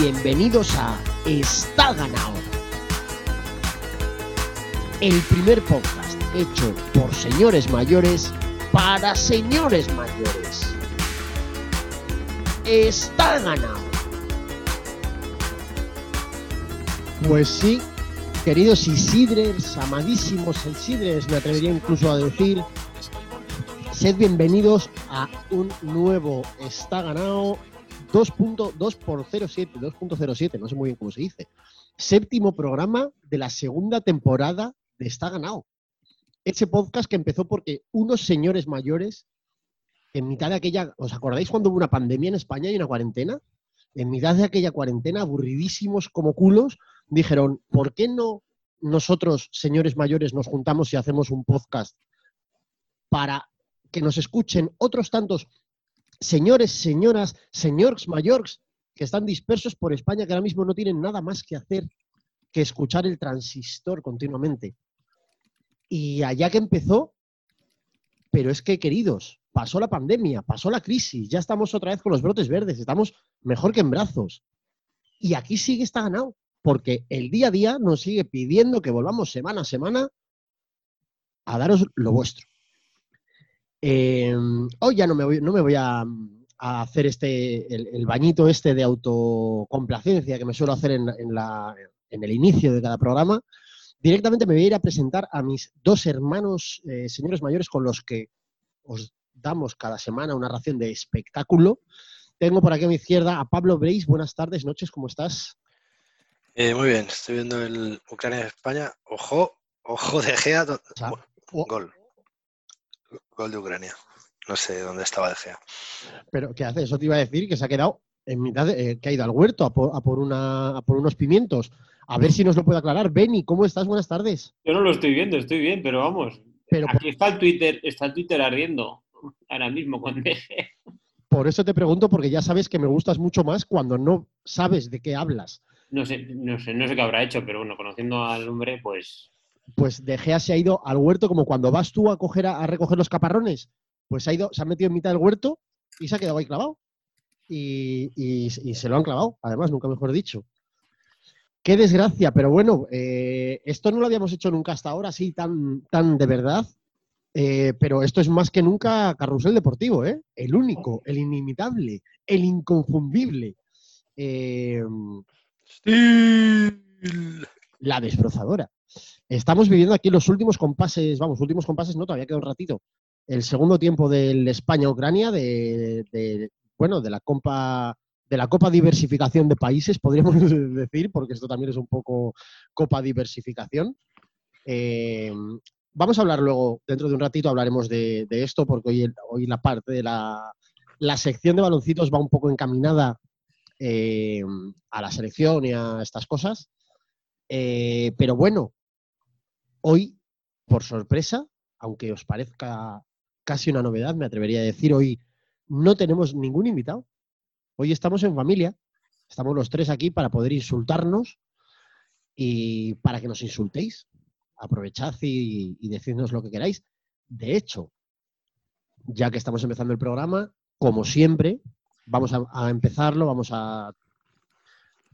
Bienvenidos a Está Ganado. El primer podcast hecho por señores mayores para señores mayores. Está ganado. Pues sí, queridos Isidres, amadísimos Isidres, me atrevería incluso a decir, sed bienvenidos a un nuevo Está Ganado 2.2 por 07, 2.07, no sé muy bien cómo se dice. Séptimo programa de la segunda temporada de Está Ganado. Ese podcast que empezó porque unos señores mayores, en mitad de aquella, ¿os acordáis cuando hubo una pandemia en España y una cuarentena? En mitad de aquella cuarentena, aburridísimos como culos, dijeron, ¿por qué no nosotros, señores mayores, nos juntamos y hacemos un podcast para que nos escuchen otros tantos señores, señoras, señores mayores que están dispersos por España, que ahora mismo no tienen nada más que hacer que escuchar el transistor continuamente. Y allá que empezó, pero es que, queridos, pasó la pandemia, pasó la crisis, ya estamos otra vez con los brotes verdes, estamos mejor que en brazos. Y aquí sigue está ganado, porque el día a día nos sigue pidiendo que volvamos semana a semana a daros lo vuestro. Eh, hoy ya no me voy, no me voy a, a hacer este, el, el, bañito este de autocomplacencia que me suelo hacer en, en, la, en, el inicio de cada programa. Directamente me voy a ir a presentar a mis dos hermanos, eh, señores mayores, con los que os damos cada semana una ración de espectáculo. Tengo por aquí a mi izquierda a Pablo Breis. Buenas tardes, noches, ¿cómo estás? Eh, muy bien, estoy viendo el Ucrania-España. Ojo, ojo de Gea. Gol. Gol de Ucrania. No sé dónde estaba De Gea. Pero, ¿qué hace? Eso te iba a decir que se ha quedado en mitad, de, eh, que ha ido al huerto a por, a por, una, a por unos pimientos. A ver si nos lo puede aclarar. Benny, ¿cómo estás? Buenas tardes. Yo no lo estoy viendo, estoy bien, pero vamos. Pero aquí por... está el Twitter, está el Twitter ardiendo ahora mismo con De Gea. Por eso te pregunto, porque ya sabes que me gustas mucho más cuando no sabes de qué hablas. No sé, no sé, no sé qué habrá hecho, pero bueno, conociendo al hombre, pues pues De Gea se ha ido al huerto como cuando vas tú a, coger a, a, recoger los caparrones. Pues se ha, ido, se ha metido en mitad del huerto y se ha quedado ahí clavado. Y, y, y se lo han clavado, además, nunca mejor dicho. Qué desgracia, pero bueno, eh, esto no lo habíamos hecho nunca hasta ahora, así tan, tan de verdad. Eh, pero esto es más que nunca carrusel deportivo, ¿eh? El único, el inimitable, el inconfundible. Eh, la desbrozadora. Estamos viviendo aquí los últimos compases, vamos, últimos compases, no, todavía queda un ratito. El segundo tiempo del España-Ucrania, de, bueno, de la Copa de la Copa Diversificación de Países, podríamos decir, porque esto también es un poco Copa Diversificación. Eh, vamos a hablar luego, dentro de un ratito hablaremos de, de esto, porque hoy, hoy, la parte de la, la, sección de baloncitos va un poco encaminada eh, a la selección y a estas cosas. Eh, pero bueno, hoy, por sorpresa, aunque os parezca casi una novedad, me atrevería a decir, hoy no tenemos ningún invitado. Hoy estamos en familia, estamos los tres aquí para poder insultarnos y para que nos insultéis. Aprovechad y, y decidnos lo que queráis. De hecho, ya que estamos empezando el programa, como siempre, vamos a, empezarlo, vamos a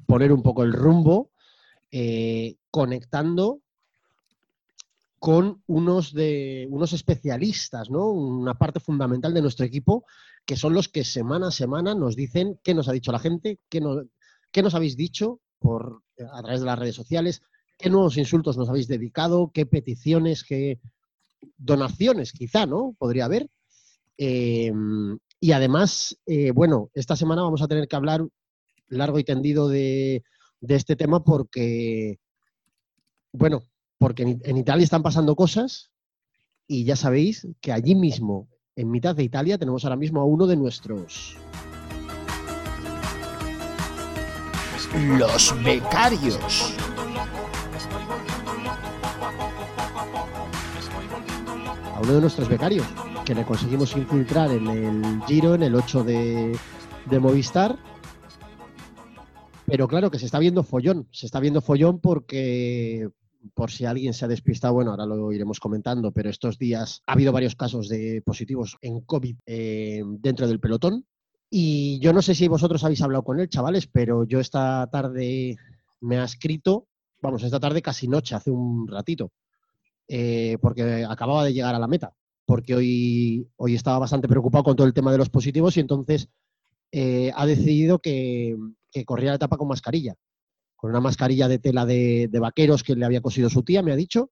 poner un poco el rumbo, eh, conectando con unos, de, unos especialistas, ¿no? Una parte fundamental de nuestro equipo, que son los que semana a semana nos dicen qué nos ha dicho la gente, qué, qué nos habéis dicho por, a través de las redes sociales, qué nuevos insultos nos habéis dedicado, qué peticiones, qué donaciones quizá, ¿no? Podría haber. Eh, y además, eh, bueno, esta semana vamos a tener que hablar largo y tendido de este tema porque, bueno, porque en, Italia están pasando cosas y ya sabéis que allí mismo, en mitad de Italia, tenemos ahora mismo a uno de nuestros... Los becarios. A uno de nuestros becarios, que le conseguimos infiltrar en el Giro, en el 8 de, de Movistar. Pero claro que se está viendo follón. Se está viendo follón porque, por si alguien se ha despistado, bueno, ahora lo iremos comentando, pero estos días ha habido varios casos de positivos en COVID eh, dentro del pelotón. Y yo no sé si vosotros habéis hablado con él, chavales, pero yo esta tarde me ha escrito, vamos, esta tarde casi noche, hace un ratito, eh, porque acababa de llegar a la meta, porque hoy, hoy estaba bastante preocupado con todo el tema de los positivos y entonces eh, ha decidido que, corría la etapa con mascarilla, con una mascarilla de tela de, vaqueros que le había cosido su tía, me ha dicho,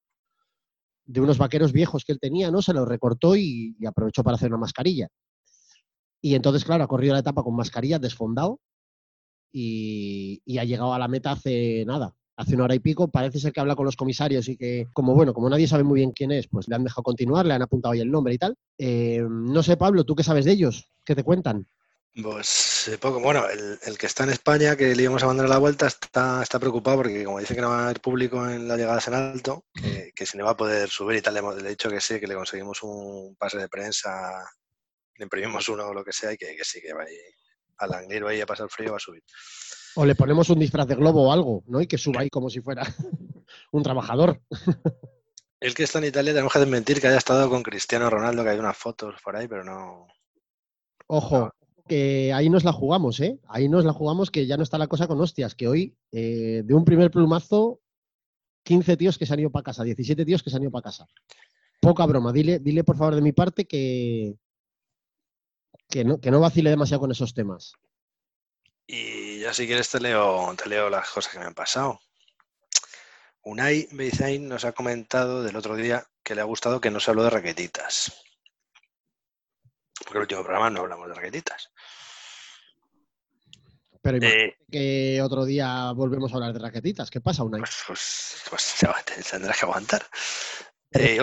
de unos vaqueros viejos que él tenía, ¿no? Se los recortó y aprovechó para hacer una mascarilla. Y entonces, claro, ha corrido la etapa con mascarilla, desfondado, y, ha llegado a la meta hace nada, hace una hora y pico. Parece ser que habla con los comisarios y que, como bueno, como nadie sabe muy bien quién es, pues le han dejado continuar, le han apuntado ahí el nombre y tal. Eh, no sé, Pablo, ¿tú qué sabes de ellos? ¿Qué te cuentan? Pues eh, poco. Bueno, el, que está en España, que le íbamos a mandar a la vuelta, está, está preocupado porque como dice que no va a haber público en las llegadas en alto, que, que si no va a poder subir y tal, le hemos dicho que sí, que le conseguimos un pase de prensa le imprimimos uno o lo que sea y que, sí, que va ahí al anglero ahí a pasar frío va a subir. O le ponemos un disfraz de globo o algo, ¿no? Y que suba ahí como si fuera un trabajador. El que está en Italia tenemos que desmentir que haya estado con Cristiano Ronaldo, que hay unas fotos por ahí, pero no. Ojo, que ahí nos la jugamos, ¿eh? Ahí nos la jugamos que ya no está la cosa con hostias, que hoy eh, de un primer plumazo, 15 tíos que se han ido para casa, 17 tíos que se han ido para casa. Poca broma, dile, dile por favor de mi parte que, que no, vacile demasiado con esos temas. Y ya si quieres te leo, te leo las cosas que me han pasado. Unai Beizain nos ha comentado del otro día que le ha gustado que no se habló de raquetitas. Porque el último programa no hablamos de raquetitas. Pero eh, que otro día volvemos a hablar de raquetitas. ¿Qué pasa, Unai? Pues, pues, pues tendrás que aguantar. Eh,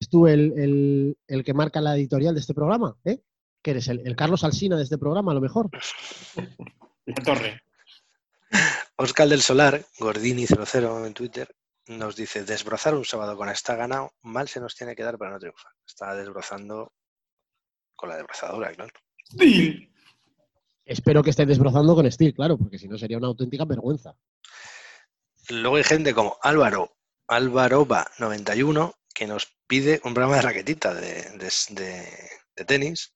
¿Es tú el, el, que marca la editorial de este programa? ¿eh? ¿Qué eres? El, Carlos Alsina de este programa, a lo mejor? La torre. Oscar del Solar, Gordini00 en Twitter, nos dice, desbrozar un sábado con esta ganado, mal se nos tiene que dar para no triunfar. Está desbrozando con la desbrozadora, claro. Sí. Espero que esté desbrozando con Steel, claro, porque si no sería una auténtica vergüenza. Luego hay gente como Álvaro, Álvaroba91, que nos pide un programa de raquetita de, de tenis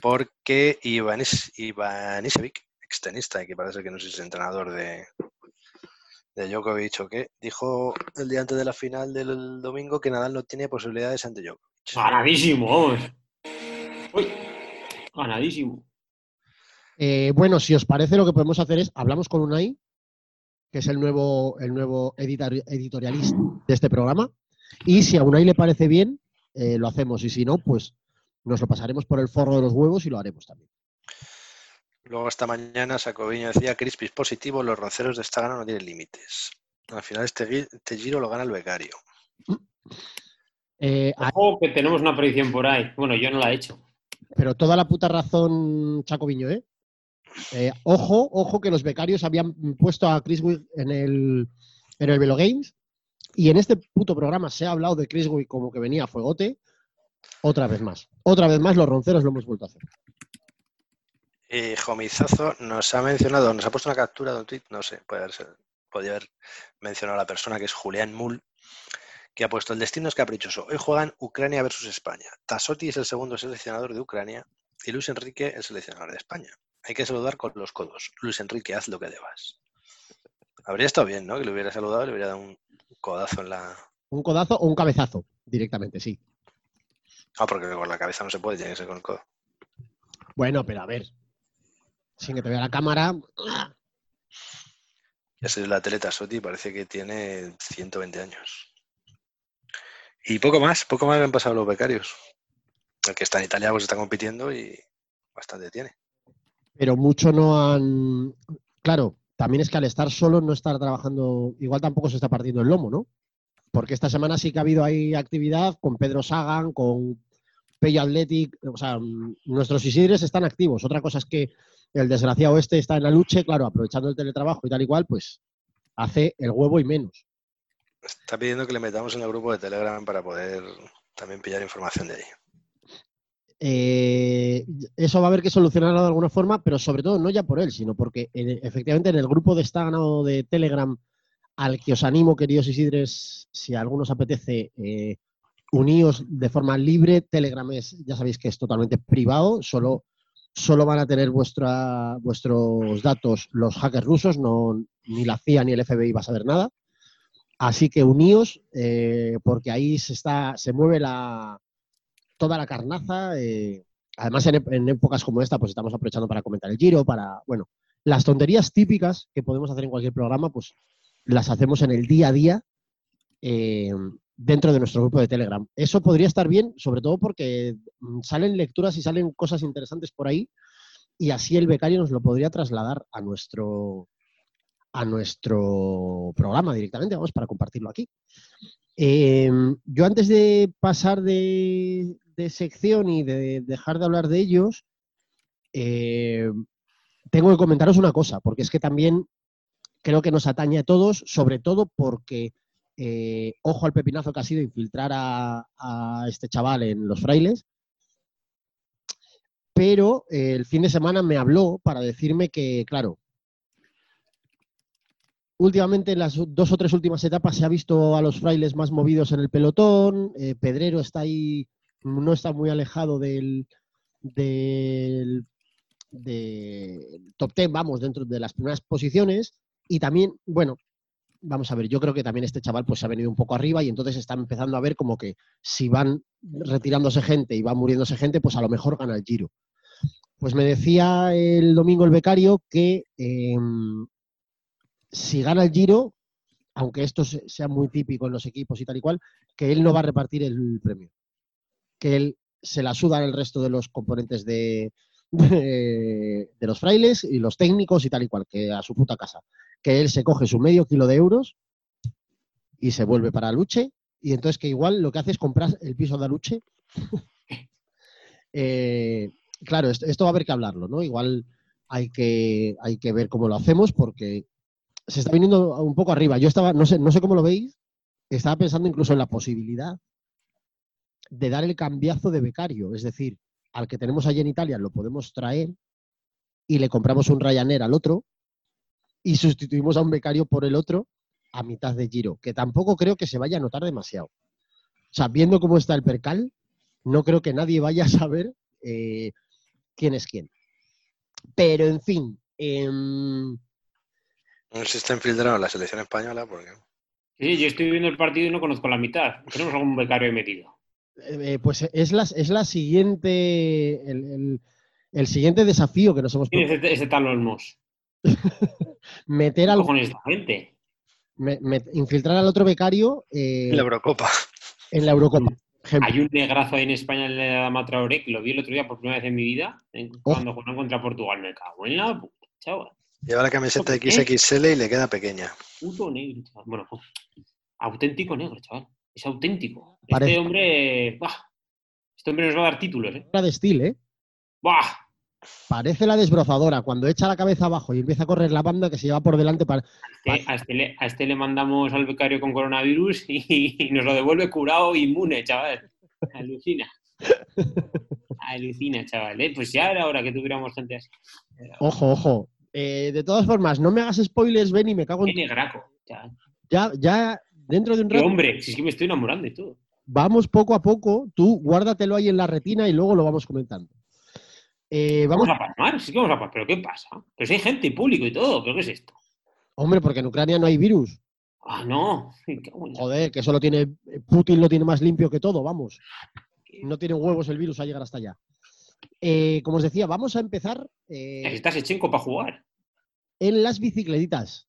porque Iván Ivanisevic, extenista, y que parece que no es entrenador de, de Djokovic o qué, dijo el día antes de la final del domingo que Nadal no tiene posibilidades ante Djokovic. Ganadísimo, Uy, ganadísimo. Eh, bueno, si os parece, lo que podemos hacer es, hablamos con Unai, que es el nuevo, el nuevo editorialista de este programa, y si a Unai le parece bien, eh, lo hacemos, y si no, pues nos lo pasaremos por el forro de los huevos y lo haremos también. Luego esta mañana Sacoviño decía Crispis positivo, los ronceros de esta gana no tienen límites. Al final este, este, giro lo gana el becario. Eh, Ojo que tenemos una predicción por ahí. Bueno, yo no la he hecho. Pero toda la puta razón, Chacoviño, ¿eh? ¿eh? ojo, ojo que los becarios habían puesto a Chris Wick en el, en el Velo Games y en este puto programa se ha hablado de Chris Wick como que venía a fuegote otra vez más. Otra vez más los ronceros lo hemos vuelto a hacer. Y Jomizazo nos ha mencionado, nos ha puesto una captura de un tweet, no sé, puede haber, podría haber mencionado a la persona que es Julián Mull, que ha puesto el destino es caprichoso. Hoy juegan Ucrania versus España. Tasotti es el segundo seleccionador de Ucrania y Luis Enrique el seleccionador de España. Hay que saludar con los codos. Luis Enrique, haz lo que debas. Habría estado bien, ¿no? Que le hubiera saludado, le hubiera dado un codazo en la. Un codazo o un cabezazo, directamente, sí. Ah, porque con la cabeza no se puede, tiene que ser con el codo. Bueno, pero a ver. Sin que te vea la cámara. Esa es la atleta Soti, parece que tiene 120 años. Y poco más, poco más han pasado los becarios. El que está en Italia pues está compitiendo y bastante tiene. Pero mucho no han. Claro, también es que al estar solo no estar trabajando, igual tampoco se está partiendo el lomo, ¿no? porque esta semana sí que ha habido ahí actividad con Pedro Sagan, con Pello Athletic, o sea, nuestros Isidres están activos. Otra cosa es que el desgraciado este está en la lucha, claro, aprovechando el teletrabajo y tal y cual, pues hace el huevo y menos. Está pidiendo que le metamos en el grupo de Telegram para poder también pillar información de ahí. Eh, eso va a haber que solucionarlo de alguna forma, pero sobre todo no ya por él, sino porque efectivamente en el grupo de o de Telegram al que os animo, queridos Isidres, si a algunos apetece, eh, uníos de forma libre. Telegram es, ya sabéis que es totalmente privado, solo solo van a tener vuestra, vuestros datos los hackers rusos, no, ni la CIA ni el FBI va a saber nada. Así que uníos, eh, porque ahí se, está, se mueve la, toda la carnaza. eh, además, en, épocas como esta, pues estamos aprovechando para comentar el giro, para, bueno, las tonterías típicas que podemos hacer en cualquier programa, pues las hacemos en el día a día eh, dentro de nuestro grupo de Telegram. Eso podría estar bien, sobre todo porque mm, salen lecturas y salen cosas interesantes por ahí y así el becario nos lo podría trasladar a nuestro a nuestro programa directamente, vamos, para compartirlo aquí. Eh, yo antes de pasar de, sección y de dejar de hablar de ellos, eh, tengo que comentaros una cosa, porque es que también creo que nos atañe a todos, sobre todo porque eh, ojo al pepinazo que ha sido infiltrar a, a este chaval en los frailes. Pero eh, el fin de semana me habló para decirme que, claro, últimamente en las dos o tres últimas etapas se ha visto a los frailes más movidos en el pelotón. eh, Pedrero está ahí, no está muy alejado del, del, top ten, vamos, dentro de las primeras posiciones. Y también, bueno, vamos a ver, yo creo que también este chaval pues se ha venido un poco arriba y entonces está empezando a ver como que si van retirándose gente y va muriéndose gente, pues a lo mejor gana el giro. Pues me decía el domingo el becario que eh, si gana el giro, aunque esto se- sea muy típico en los equipos y tal y cual, que él no va a repartir el premio. Que él se la suda el resto de los componentes de, los frailes y los técnicos y tal y cual, que a su puta casa que él se coge su medio kilo de euros y se vuelve para Luche. Y entonces que igual lo que hace es comprar el piso de Luche. Eh, claro, esto, esto va a haber que hablarlo, ¿no? Igual hay que, hay que ver cómo lo hacemos porque se está viniendo un poco arriba. Yo estaba, no sé, no sé cómo lo veis, estaba pensando incluso en la posibilidad de dar el cambiazo de becario. Es decir, al que tenemos allí en Italia lo podemos traer y le compramos un Ryanair al otro y sustituimos a un becario por el otro a mitad de giro, que tampoco creo que se vaya a notar demasiado. O sea, viendo cómo está el percal, no creo que nadie vaya a saber eh, quién es quién. Pero, en fin, em, No sé si está infiltrado en la selección española porque Sí, yo estoy viendo el partido y no conozco la mitad. Tenemos algún becario metido. eh, pues es la, es la siguiente, el, el- el siguiente desafío que nos hemos ¿Quién es propuesto. ese, ese tal Olmos? Meter ¿Qué al, cojones esta gente? me- me- infiltrar al otro becario eh, la Eurocopa. en la Eurocopa. Ejemplo. Hay un negrazo ahí en España en la Dama Traoré que lo vi el otro día por primera vez en mi vida en- cuando jugaron contra Portugal. Me cago en la puta, chaval. Lleva la camiseta. XXL y le queda pequeña. Puto negro, chaval. Bueno, jo, auténtico negro, chaval. Es auténtico. Parece- Este hombre. Bah, este hombre nos va a dar títulos, ¿eh? Hora de estilo, ¿eh? Bah, Parece la desbrozadora cuando echa la cabeza abajo y empieza a correr la banda que se lleva por delante para... este- a, este le, a este le mandamos al becario con coronavirus y, nos lo devuelve curado inmune, chaval. Alucina. Alucina, chaval. ¿eh? Pues ya era hora que tuviéramos gente así. Ojo, ojo. Eh, de todas formas, no me hagas spoilers, Benny, me cago en... negraco, chaval. Ya, ya, dentro de un rato, hombre, si es que me estoy enamorando y todo. vamos poco a poco. Tú guárdatelo ahí en la retina y luego lo vamos comentando. Eh, vamos, Vamos a palmar, sí que vamos a palmar. ¿Pero qué pasa? Pero si hay gente y público y todo, ¿pero qué es esto? hombre, porque en Ucrania no hay virus. Ah, no. Joder, que eso lo tiene... Putin lo tiene más limpio que todo, vamos. No tiene huevos el virus a llegar hasta allá. Eh, como os decía, vamos a empezar... eh, Necesitas Echenko para jugar. en las bicicletitas,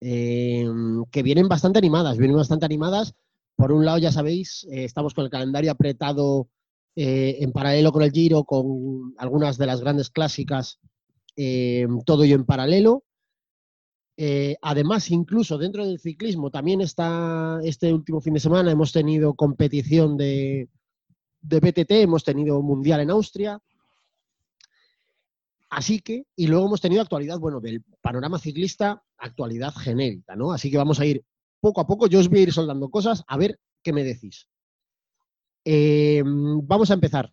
eh, que vienen bastante animadas, vienen bastante animadas. Por un lado, ya sabéis, eh, estamos con el calendario apretado en paralelo con el Giro, con algunas de las grandes clásicas, todo ello en paralelo. Eh, además, incluso dentro del ciclismo, también está este último fin de semana, hemos tenido competición de, de BTT, hemos tenido mundial en Austria. Así que, y luego hemos tenido actualidad, bueno, del panorama ciclista, actualidad genérica, ¿no? Así que vamos a ir poco a poco, yo os voy a ir soldando cosas, a ver qué me decís. Eh, vamos a empezar.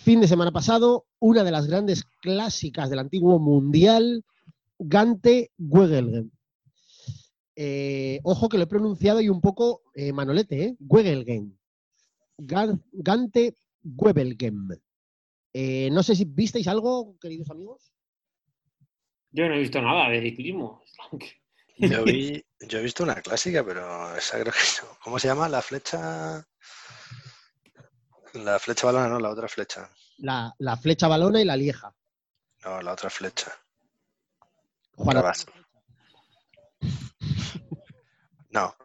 Fin de semana pasado, una de las grandes clásicas del antiguo mundial, Gante Wegelgem. Eh, ojo que lo he pronunciado y un poco eh, manolete, ¿eh? Wegelgem. Gan- Gante Wevelgem. Eh, no sé si visteis algo, queridos amigos. Yo no he visto nada de ciclismo. Yo, vi, yo he visto una clásica, pero esa creo que no. ¿Cómo se llama? La flecha. La flecha balona, no, la otra flecha. La, la flecha balona y la lieja. No, la otra flecha. Juan. No.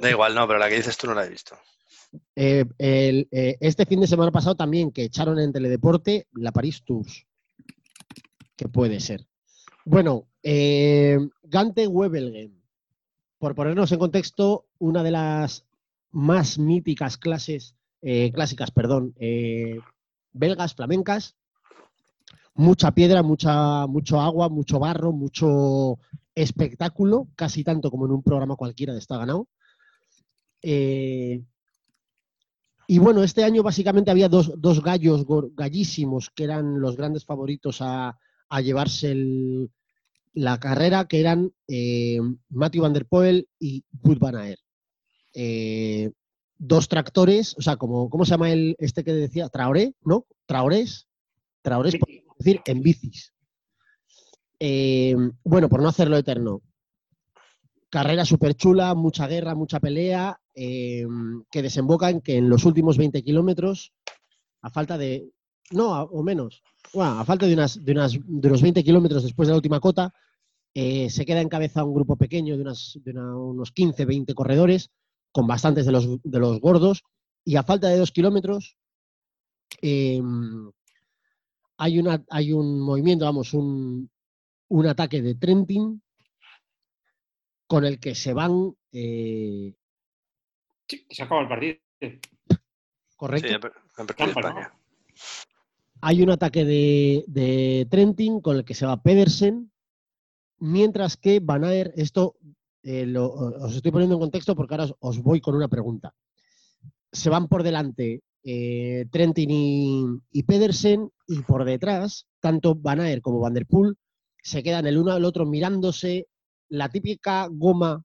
Da igual, no, pero la que dices tú no la he visto. Eh, eh, este fin de semana pasado también que echaron en Teledeporte la Paris Tours. Que puede ser. Bueno, eh, Gante Webelgen. Por ponernos en contexto, una de las más míticas clases, clásicas, perdón, belgas, flamencas. Mucha piedra, mucha, mucho agua, mucho barro, mucho espectáculo, casi tanto como en un programa cualquiera de Está Ganado. Y bueno, este año básicamente había dos, dos gallos gallísimos que eran los grandes favoritos a, a llevarse el- la carrera, que eran eh, Matthew Van Der Poel y Wout van Aert. Eh, dos tractores, o sea, como, ¿cómo se llama el, este que decía? Traoré, ¿no? Traorés. Traorés, por decir, en bicis. Eh, bueno, por no hacerlo eterno. Carrera súper chula, mucha guerra, mucha pelea, eh, que desemboca en que en los últimos 20 kilómetros, a falta de. No, a- o menos. A falta de, unas, de, unas, de unos 20 kilómetros después de la última cota, eh, se queda en cabeza un grupo pequeño de, unas, de unos 15, 20 corredores, con bastantes de los, de los gordos, y a falta de dos kilómetros, eh, hay, una, hay un movimiento, vamos, un, un ataque de Trentin con el que se van, eh, Sí, que se acaba el partido. correcto, Sí, hay un ataque de, de Trentin con el que se va Pedersen, mientras que Van Aert, esto eh, lo- os estoy poniendo en contexto porque ahora os, os voy con una pregunta. Se van por delante eh, Trentin y, y Pedersen y por detrás, tanto Van Aert como Van Der Poel se quedan el uno al otro mirándose la típica goma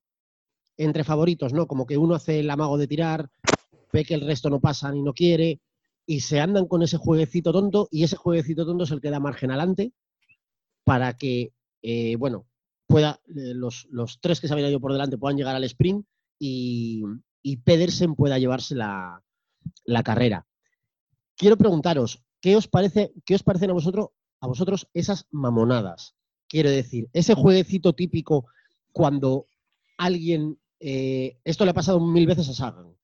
entre favoritos, ¿no? Como que uno hace el amago de tirar, ve que el resto no pasa ni no quiere, y se andan con ese jueguecito tonto, y ese jueguecito tonto es el que da margen adelante para que, eh, bueno, pueda, eh, los, los tres que se habían ido por delante puedan llegar al sprint y, y Pedersen pueda llevarse la, la carrera. Quiero preguntaros, ¿qué os parece, qué os parecen a vosotros, a vosotros esas mamonadas? Quiero decir, ese jueguecito típico cuando alguien, eh, esto le ha pasado mil veces a Sagan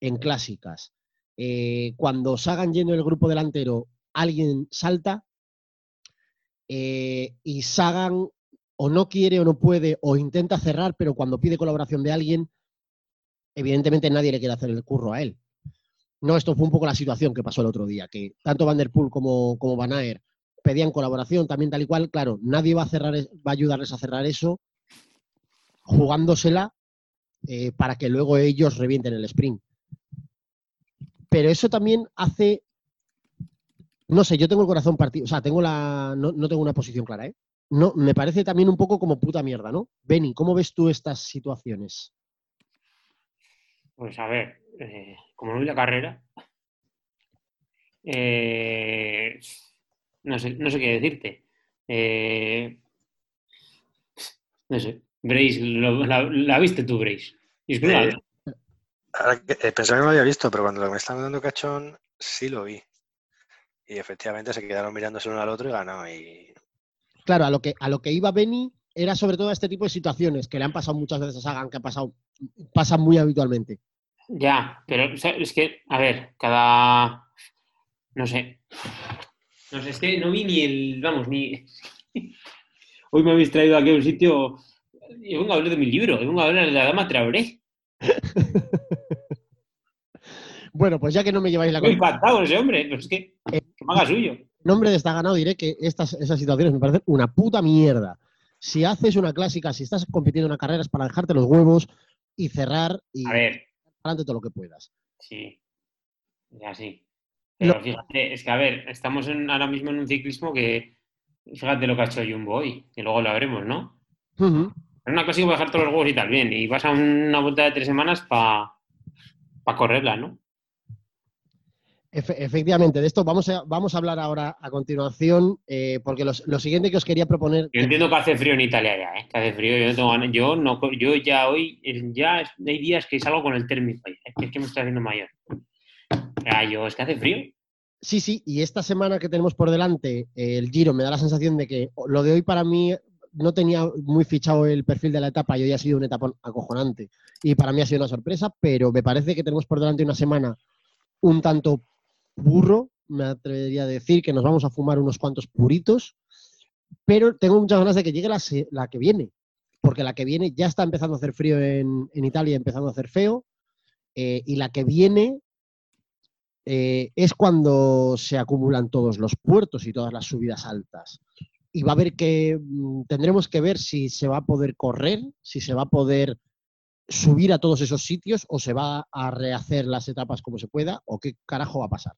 en clásicas. Eh, cuando Sagan yendo el grupo delantero, alguien salta eh, y Sagan o no quiere o no puede o intenta cerrar, pero cuando pide colaboración de alguien, evidentemente nadie le quiere hacer el curro a él. No, esto fue un poco la situación que pasó el otro día, que tanto Van Der Poel como, como Van Aert pedían colaboración también tal y cual. Claro, nadie va a, cerrar, es- va a ayudarles a cerrar eso jugándosela eh, para que luego ellos revienten el sprint. Pero eso también hace, no sé, yo tengo el corazón partido, o sea, tengo la, no, no tengo una posición clara, ¿eh? No, me parece también un poco como puta mierda, ¿no? Benny, ¿cómo ves tú estas situaciones? Pues a ver, eh, como no vi la carrera, eh, no, sé, no sé qué decirte. No sé, Brace, lo- la, la viste tú, Eh, vi. Ahora que- eh, pensaba que no lo había visto, pero cuando me estaban dando cachón, sí lo vi. Y efectivamente se quedaron mirándose uno al otro y ganó. Y Claro, a lo que, a lo que iba Benny era sobre todo a este tipo de situaciones que le han pasado muchas veces a Sagan, que ha pasado, pasan muy habitualmente. Ya, pero o sea, es que, a ver, cada. No sé. No sé, es que no vi ni el. Vamos, ni. Hoy me habéis traído aquí a un sitio. Yo vengo a hablar de mi libro, yo vengo a hablar de la dama Traoré. Bueno, pues ya que no me lleváis la Estoy impactado ese hombre, pero es que, que me haga suyo. en nombre de esta ganado diré que estas, esas situaciones me parecen una puta mierda. Si haces una clásica, si estás compitiendo en una carrera es para dejarte los huevos y cerrar y A ver, adelante todo lo que puedas. sí. Ya sí. Pero fíjate, es que a ver, estamos en- ahora mismo en un ciclismo que. Fíjate lo que ha hecho Jumbo hoy, que luego lo veremos, ¿no? Ujú. Es una clásica para dejar todos los huevos y tal, bien. Y vas a una vuelta de tres semanas para correrla, ¿no? efectivamente, de esto vamos a, vamos a hablar ahora a continuación, eh, porque lo siguiente que os quería proponer. Yo entiendo que hace frío en Italia ya, ¿eh? que hace frío. Yo, no tengo, yo, no, yo ya hoy, ya hay días que salgo con el térmico, ¿eh? es que me estoy haciendo mayor. Ya, yo, es que hace frío. Sí, sí, y esta semana que tenemos por delante, el Giro, me da la sensación de que lo de hoy para mí no tenía muy fichado el perfil de la etapa y hoy ha sido una etapa acojonante. Y para mí ha sido una sorpresa, pero me parece que tenemos por delante una semana un tanto burro, me atrevería a decir que nos vamos a fumar unos cuantos puritos, pero tengo muchas ganas de que llegue la, que viene, porque la que viene ya está empezando a hacer frío en, Italia, empezando a hacer feo, eh, y la que viene eh, es cuando se acumulan todos los puertos y todas las subidas altas. Y va a haber que, mm, tendremos que ver si se va a poder correr, si se va a poder subir a todos esos sitios o se va a rehacer las etapas como se pueda o qué carajo va a pasar.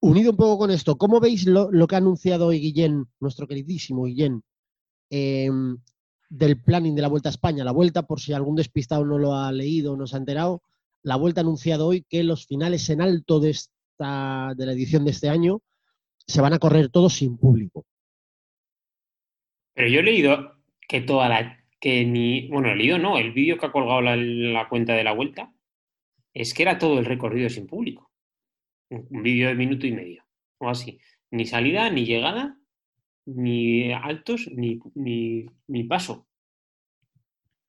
Unido un poco con esto, ¿cómo veis lo, que ha anunciado hoy Guillén, nuestro queridísimo Guillén, em, del planning de la Vuelta a España? La Vuelta, por si algún despistado no lo ha leído no se ha enterado, la Vuelta ha anunciado hoy que los finales en alto de, esta, de la edición de este año se van a correr todos sin público. Pero yo he leído que toda la que ni, bueno, el leído no, el vídeo que ha colgado la, cuenta de la vuelta es que era todo el recorrido sin público. Un, vídeo de minuto y medio, o así. Ni salida, ni llegada, ni altos, ni, ni, paso.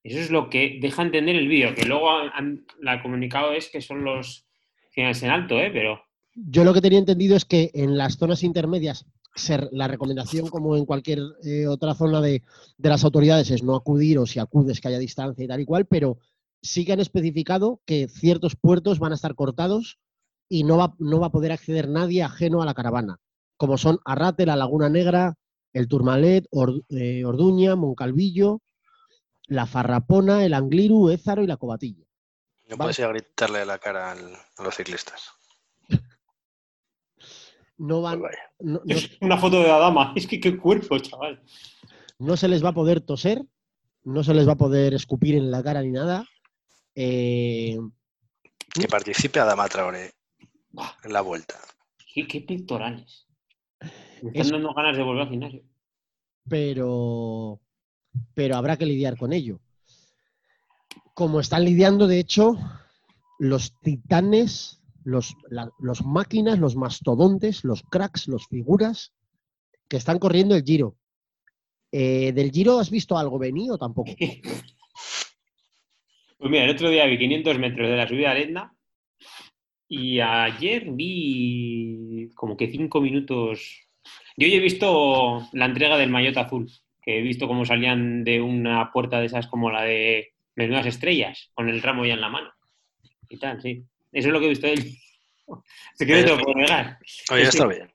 Eso es lo que deja entender el vídeo, que luego han, la comunicado es que son los finales en alto, ¿eh? pero... Yo lo que tenía entendido es que en las zonas intermedias ser la recomendación, como en cualquier eh, otra zona de, las autoridades, es no acudir o si acudes que haya distancia y tal y cual, pero sí que han especificado que ciertos puertos van a estar cortados y no va, no va a poder acceder nadie ajeno a la caravana, como son Arrate, la Laguna Negra, el Turmalet, eh, Orduña, Moncalvillo, la Farrapona, el Angliru, Ézaro y la Cobatilla. No puedes ir a gritarle la cara a los ciclistas no van. es una foto de la dama, es que qué cuerpo, chaval. No se les va a poder toser, no se les va a poder escupir en la cara ni nada. Eh, que participe Adama Traoré en la vuelta. Qué, qué pectorales. Me están dando ganas de volver al gimnasio. Pero, pero habrá que lidiar con ello. Como están lidiando, de hecho, los titanes los, máquinas, los mastodontes, los cracks, los figuras que están corriendo el Giro. Eh, ¿Del Giro has visto algo venir o tampoco? Pues mira, el otro día vi 500 metros de la subida a Etna y ayer vi como que 5 minutos. Yo ya he visto la entrega del maillot azul, que he visto cómo salían de una puerta de esas como la de Menudas Estrellas, con el ramo ya en la mano. Y tal, sí. Eso es lo que he visto él. Se que no puedo negar. Oye, está bien.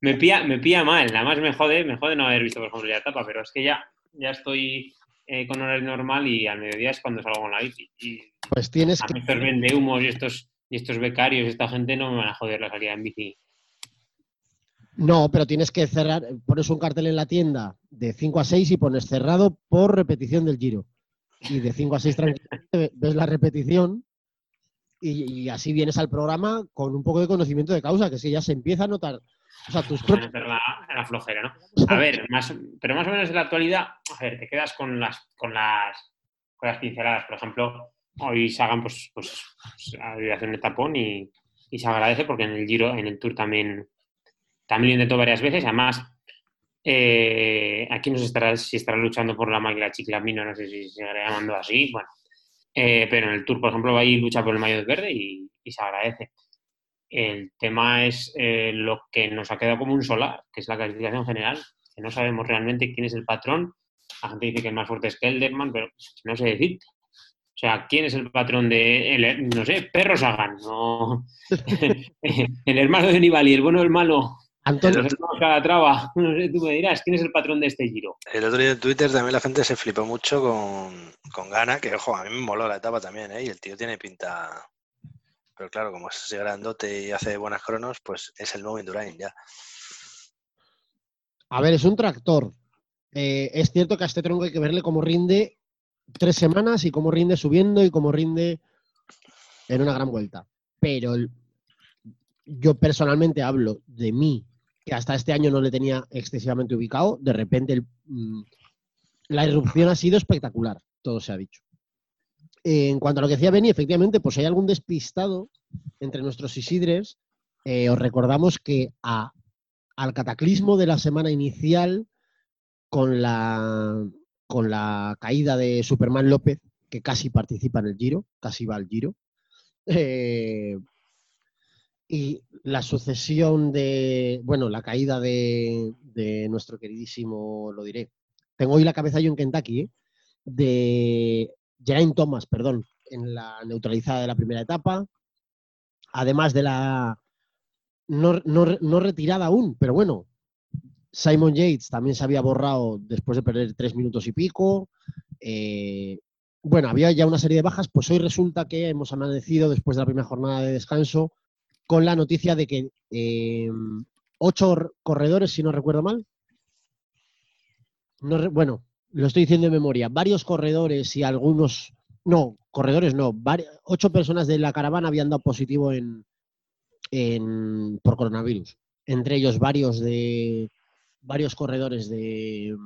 Me pilla, me pilla mal. Nada más me jode, me jode no haber visto, por ejemplo, la etapa, pero es que ya, ya estoy eh, con horario normal y al mediodía es cuando salgo con la bici. Y pues tienes a que. Estos vende humos y estos, y estos becarios, esta gente no me van a joder la salida en bici. No, pero tienes que cerrar, pones un cartel en la tienda de 5 a 6 y pones cerrado por repetición del giro. Y de 5 a 6 tranquilamente ves la repetición y, así vienes al programa con un poco de conocimiento de causa, que si ya se empieza a notar. O sea, tus propios... la, flojera, ¿no? A ver, más, pero más o menos en la actualidad, a ver, te quedas con las, con las, con las pinceladas. Por ejemplo, hoy se hagan pues, pues, pues de tapón y, y, se agradece porque en el Giro, en el Tour también, también lo intentó varias veces. Además, eh, aquí no sé estará, si estará luchando por la máquina Chiclamino, no sé si se seguirá llamando así. Bueno, eh, pero en el Tour, por ejemplo, va a ir lucha por el maillot verde y, se agradece. El tema es eh, lo que nos ha quedado como un solar, que es la clasificación general, que no sabemos realmente quién es el patrón. La gente dice que el más fuerte es Kelderman, pero no sé decirte. O sea, ¿quién es el patrón de, no sé, Perro Sagan? No. el hermano de Nibali, el bueno o el malo. Antonio. sé, tú me dirás, ¿quién es el patrón de este giro? El otro día en Twitter también la gente se flipó mucho con, con Gana, que ojo, a mí me moló la etapa también, ¿eh? Y el tío tiene pinta. Pero claro, como es grandote y hace buenas cronos, pues es el nuevo Indurain ya. A ver, es un tractor. Eh, es cierto que a este tronco hay que verle cómo rinde tres semanas y cómo rinde subiendo y cómo rinde en una gran vuelta. Pero yo personalmente hablo de mí, que hasta este año no le tenía excesivamente ubicado, de repente mm, la irrupción ha sido espectacular, todo se ha dicho. En cuanto a lo que decía Benny, efectivamente, pues hay algún despistado entre nuestros Isidres. Eh, os recordamos que al cataclismo de la semana inicial, con la, con la caída de Superman López, que casi participa en el Giro, casi va al Giro, eh, y la sucesión de, bueno, la caída de, nuestro queridísimo, lo diré, tengo hoy la cabeza yo en Kentucky, ¿eh? de Geraint Thomas, perdón, en la neutralizada de la primera etapa, además de la no, no, retirada aún, pero bueno, Simon Yates también se había borrado después de perder tres minutos y pico. Eh, bueno, había ya una serie de bajas, pues hoy resulta que hemos amanecido después de la primera jornada de descanso con la noticia de que eh, ocho corredores, si no recuerdo mal, no, bueno, lo estoy diciendo de memoria, varios corredores y algunos, no, corredores no, ocho personas de la caravana habían dado positivo en, por coronavirus. Entre ellos varios de varios corredores de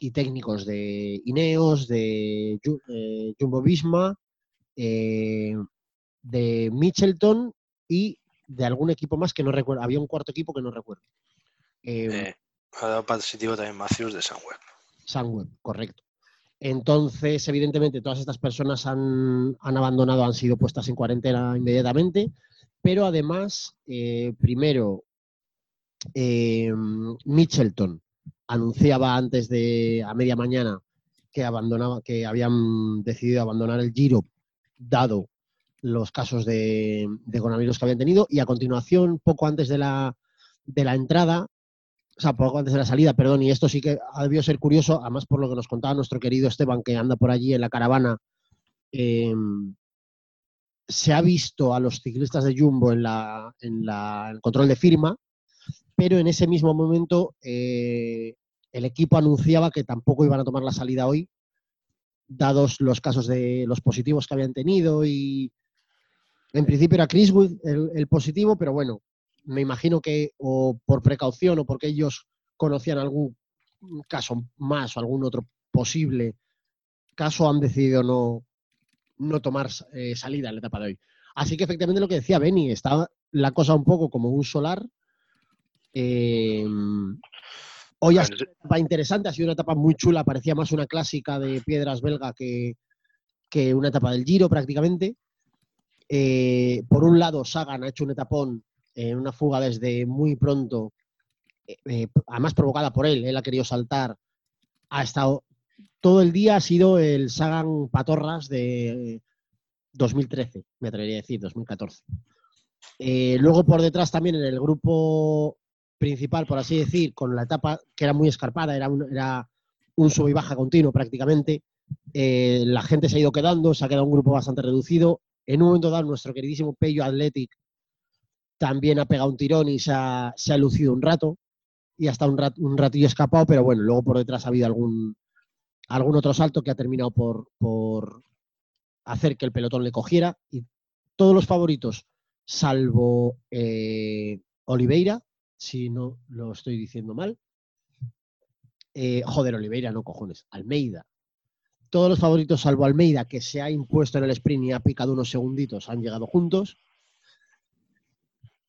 y técnicos de Ineos, de eh, Jumbo Visma, eh, de Mitchelton y de algún equipo más que no recuerdo. Había un cuarto equipo que no recuerdo. Eh, ha dado positivo también Matthews de Sunweb. Sunweb, correcto. Entonces, evidentemente, todas estas personas han, abandonado, han sido puestas en cuarentena inmediatamente, pero además, eh, primero, eh, Mitchelton anunciaba antes de a media mañana que abandonaba, que habían decidido abandonar el Giro, dado los casos de, de coronavirus que habían tenido, y a continuación, poco antes de la, de la entrada, o sea, poco antes de la salida, perdón, y esto sí que ha debido ser curioso, además por lo que nos contaba nuestro querido Esteban, que anda por allí en la caravana, em, se ha visto a los ciclistas de Jumbo en, la, en la, el control de firma, pero en ese mismo momento eh, el equipo anunciaba que tampoco iban a tomar la salida hoy, dados los casos de los positivos que habían tenido y en principio era Chris el, el positivo, pero bueno, me imagino que o por precaución o porque ellos conocían algún caso más o algún otro posible caso, han decidido no, no tomar eh, salida en la etapa de hoy. Así que efectivamente lo que decía Benny, está la cosa un poco como un solar. Em, hoy ha sido una etapa interesante, ha sido una etapa muy chula, parecía más una clásica de piedras belga que, que una etapa del Giro prácticamente. Eh, por un lado, Sagan ha hecho un etapón en una fuga desde muy pronto, eh, eh, además provocada por él, él ha querido saltar, ha estado, todo el día ha sido el Sagan Patorras de 2013, me atrevería a decir, 2014. Eh, luego por detrás también en el grupo principal, por así decir, con la etapa que era muy escarpada, era un, era sub y baja continuo prácticamente, la gente se ha ido quedando, se ha quedado un grupo bastante reducido. En un momento dado, nuestro queridísimo Pello Athletic también ha pegado un tirón y se ha, lucido un rato y hasta un, un ratillo escapado, pero bueno, luego por detrás ha habido algún, otro salto que ha terminado por, por hacer que el pelotón le cogiera y todos los favoritos, salvo eh, Oliveira, si no lo estoy diciendo mal. Eh, joder, Oliveira, no cojones, Almeida. Todos los favoritos, salvo Almeida, que se ha impuesto en el sprint y ha picado unos segunditos, han llegado juntos.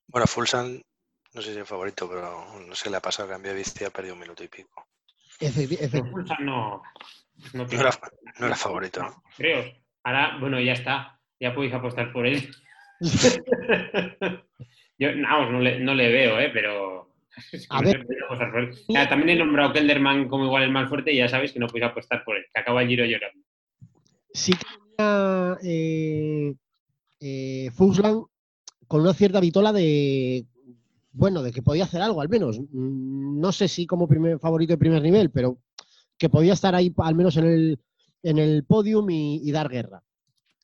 Bueno, Fulsan, no sé si es favorito, pero no sé, le ha pasado que en Vía ha perdido un minuto y pico. Fulsan no, no, era, favorito, ¿no? Creo. Ahora, bueno, ya está. Ya podéis apostar por él. Yo, no, no le, no le veo, ¿eh? Pero. A ver. también he nombrado Kelderman como igual el más fuerte y ya sabéis que no podéis apostar por él, que acaba el giro llorando. Sí que tenía eh, eh, con una cierta vitola de, bueno, de que podía hacer algo al menos. Mm, no sé si como primer favorito de primer nivel, pero que podía estar ahí al menos en el, en el podium y, dar guerra.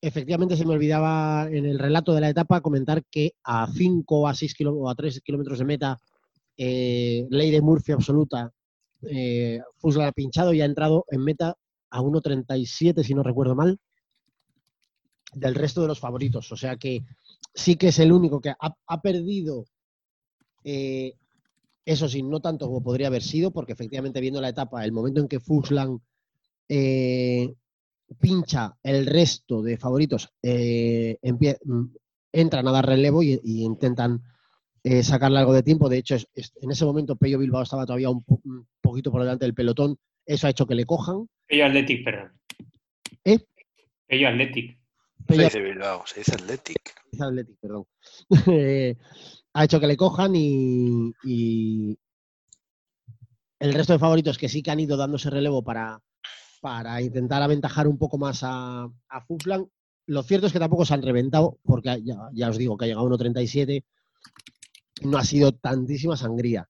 Efectivamente, se me olvidaba en el relato de la etapa comentar que a 5 a 6 o a 3 kilómetros de meta, eh, ley de Murphy absoluta, eh, ha pinchado y ha entrado en meta a 1.37, si no recuerdo mal. del resto de los favoritos. O sea que sí que es el único que ha, perdido, eh, eso sí, no tanto como podría haber sido, porque efectivamente viendo la etapa, el momento en que Fuslan eh, pincha el resto de favoritos, eh, mm, entran a dar relevo y, y intentan eh, sacarle algo de tiempo. De hecho, es- es- en ese momento Pello Bilbao estaba todavía un, po- un poquito por delante del pelotón. Eso ha hecho que le cojan. Pello Athletic, perdón. ¿Eh? Pello Athletic. Se Pello dice Bilbao, se dice Athletic. Dice Athletic, perdón. Eh, ha hecho que le cojan y, y el resto de favoritos que sí que han ido dándose relevo para, para intentar aventajar un poco más a, a. Lo cierto es que tampoco se han reventado, porque ya, ya os digo que ha llegado a 1.37, no ha sido tantísima sangría.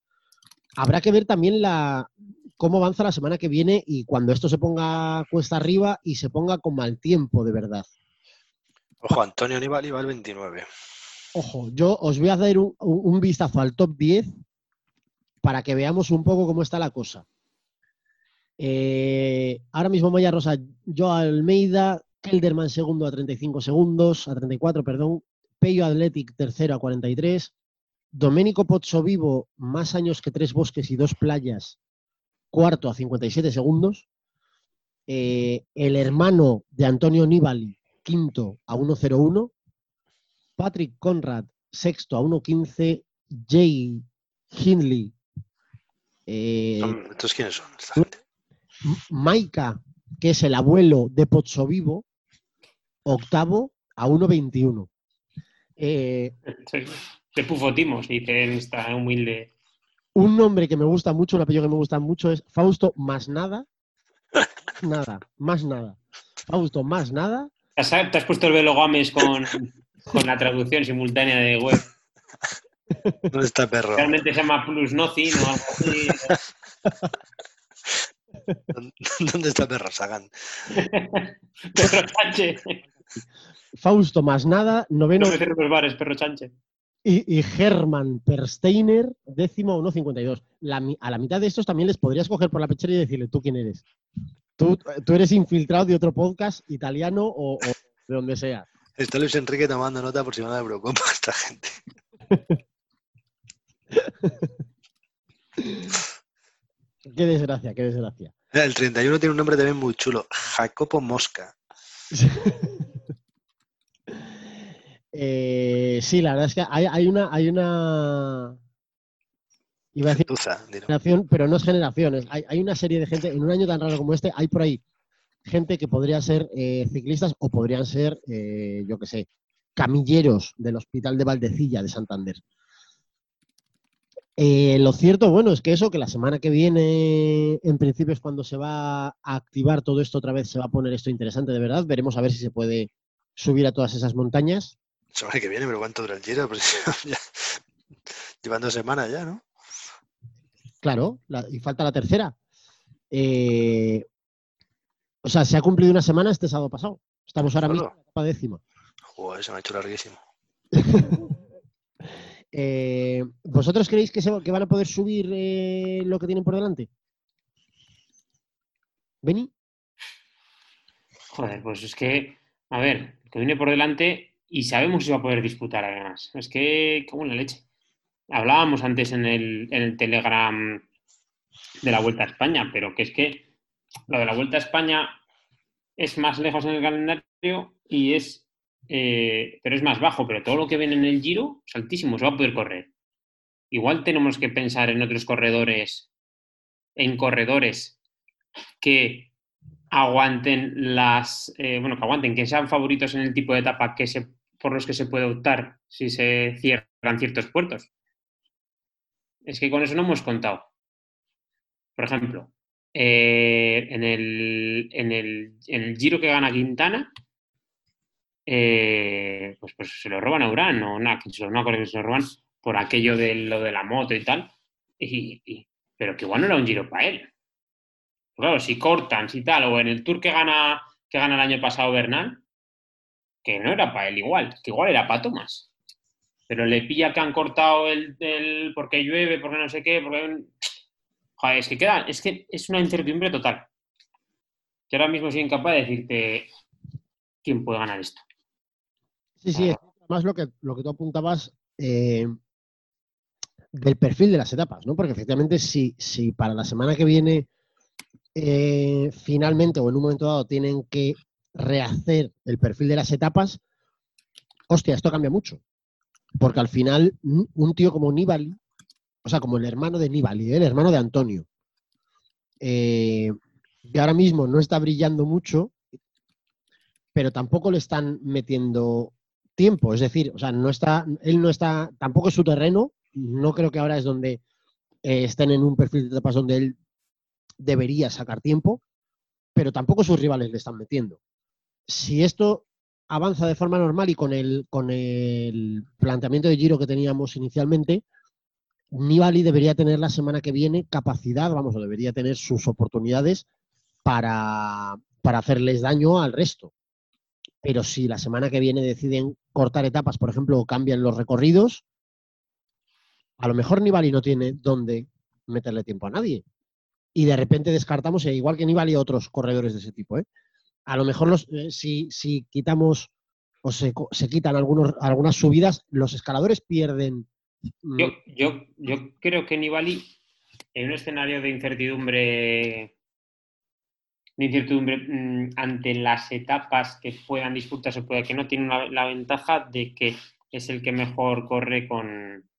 Habrá que ver también la, cómo avanza la semana que viene y cuando esto se ponga cuesta arriba y se ponga con mal tiempo, de verdad. Ojo, Antonio Nibali va al 29. Ojo, yo os voy a dar un, un- vistazo al top 10 para que veamos un poco cómo está la cosa. Eh, ahora mismo Maya Rosa, Joe Almeida, Kelderman segundo a 35 segundos, a 34, perdón, Pello Athletic tercero a 43, Domenico Pozzovivo, más años que tres bosques y dos playas, cuarto a 57 segundos, Eh, el hermano de Antonio Nibali, quinto a 1.01, Patrick Conrad, sexto a 1.15. Jay Hindley. eh, Son- ¿Estos quiénes son? esta gente? M- Maika, que es el abuelo de Pozzovivo, octavo a 1.21. Eh, De Pufotimos, dice en esta humilde. un nombre que me gusta mucho, un apellido que me gusta mucho es Fausto más nada. Nada, más nada. Fausto más nada. ¿Te has, te has puesto el velo Gómez con, con la traducción simultánea de web. ¿Dónde está perro? Realmente se llama Plus Nothing o algo así. ¿Dónde está perro, Sagan? Perro Sánchez. Fausto más nada, noveno. No me bares, Perro Sánchez. Y, y Hermann Persteiner, décimo a 1.52. La a la mitad de estos también les podrías coger por la pechera y decirle, ¿tú quién eres? Tú, tú eres infiltrado de otro podcast italiano o, o de donde sea. Está Luis Enrique tomando nota por si van a Eurocopa esta gente. Qué desgracia, qué desgracia. El 31 tiene un nombre también muy chulo. Jacopo Mosca. Eh, sí, la verdad es que hay, hay una, hay una. Iba a decir generación, pero no es generaciones. Hay, hay una serie de gente, en un año tan raro como este, hay por ahí gente que podría ser eh, ciclistas o podrían ser, eh, yo qué sé, camilleros del Hospital de Valdecilla de Santander. Eh, lo cierto, bueno, es que eso, que la semana que viene, en principio es cuando se va a activar todo esto otra vez, se va a poner esto interesante de verdad. Veremos a ver si se puede subir a todas esas montañas. Semana que viene, pero ¿cuánto dura el giro? Pues ya- Llevan dos semanas ya, ¿no? Claro, la- y falta la tercera. Eh, o sea, se ha cumplido una semana este sábado pasado. Estamos ahora Solo. mismo en la etapa décima. Joder, se me ha hecho larguísimo. Eh, ¿Vosotros creéis que, se- que van a poder subir eh, lo que tienen por delante? ¿Beni? Joder, pues es que, a ver, que viene por delante y sabemos si va a poder disputar además. Es que, como la leche. Hablábamos antes en el, en el Telegram de la Vuelta a España, pero que es que lo de la Vuelta a España es más lejos en el calendario y es, eh, pero es más bajo, pero todo lo que viene en el Giro es altísimo, se va a poder correr. Igual tenemos que pensar en otros corredores, en corredores que aguanten las, eh, bueno, que aguanten, que sean favoritos en el tipo de etapa que se, por los que se puede optar si se cierran ciertos puertos. Es que con eso no hemos contado. Por ejemplo, eh, en, el, en, el, el giro que gana Quintana, eh, pues, pues se lo roban a Urán, o no me acuerdo que se lo roban por aquello de lo de la moto y tal. Y- pero que igual no era un giro para él. Claro, si cortan, si tal, o en el tour que gana, que gana el año pasado Bernal, que no era para él igual, que igual era para Tomás. Pero le pilla que han cortado el, porque llueve, porque no sé qué, porque. Joder, es que queda, es que es una incertidumbre total. Que ahora mismo soy incapaz de decirte quién puede ganar esto. Sí, sí, es más lo que, lo que tú apuntabas eh, del perfil de las etapas, ¿no? Porque efectivamente si, si para la semana que viene eh, finalmente o en un momento dado tienen que rehacer el perfil de las etapas, hostia, esto cambia mucho. Porque al final un tío como Nibali, o sea, como el hermano de Nibali, ¿eh? el hermano de Antonio, que ahora mismo no está brillando mucho, pero tampoco le están metiendo tiempo. Es decir, o sea, no está, él no está, tampoco es su terreno. No creo que ahora es donde eh, estén en un perfil de etapas donde él debería sacar tiempo, pero tampoco sus rivales le están metiendo. Si esto avanza de forma normal y con el, con el planteamiento de giro que teníamos inicialmente, Nibali debería tener la semana que viene capacidad, vamos, o debería tener sus oportunidades para, para hacerles daño al resto. Pero si la semana que viene deciden cortar etapas, por ejemplo, o cambian los recorridos, a lo mejor Nibali no tiene dónde meterle tiempo a nadie. Y de repente descartamos, e igual que Nibali, otros corredores de ese tipo. ¿eh? A lo mejor los, eh, si, si, quitamos o se, se, quitan algunos, algunas subidas, los escaladores pierden. Mm, yo, yo, yo creo que Nibali, en un escenario de incertidumbre de incertidumbre mm, ante las etapas que puedan disputarse, puede que no, tiene la ventaja de que es el que mejor corre con,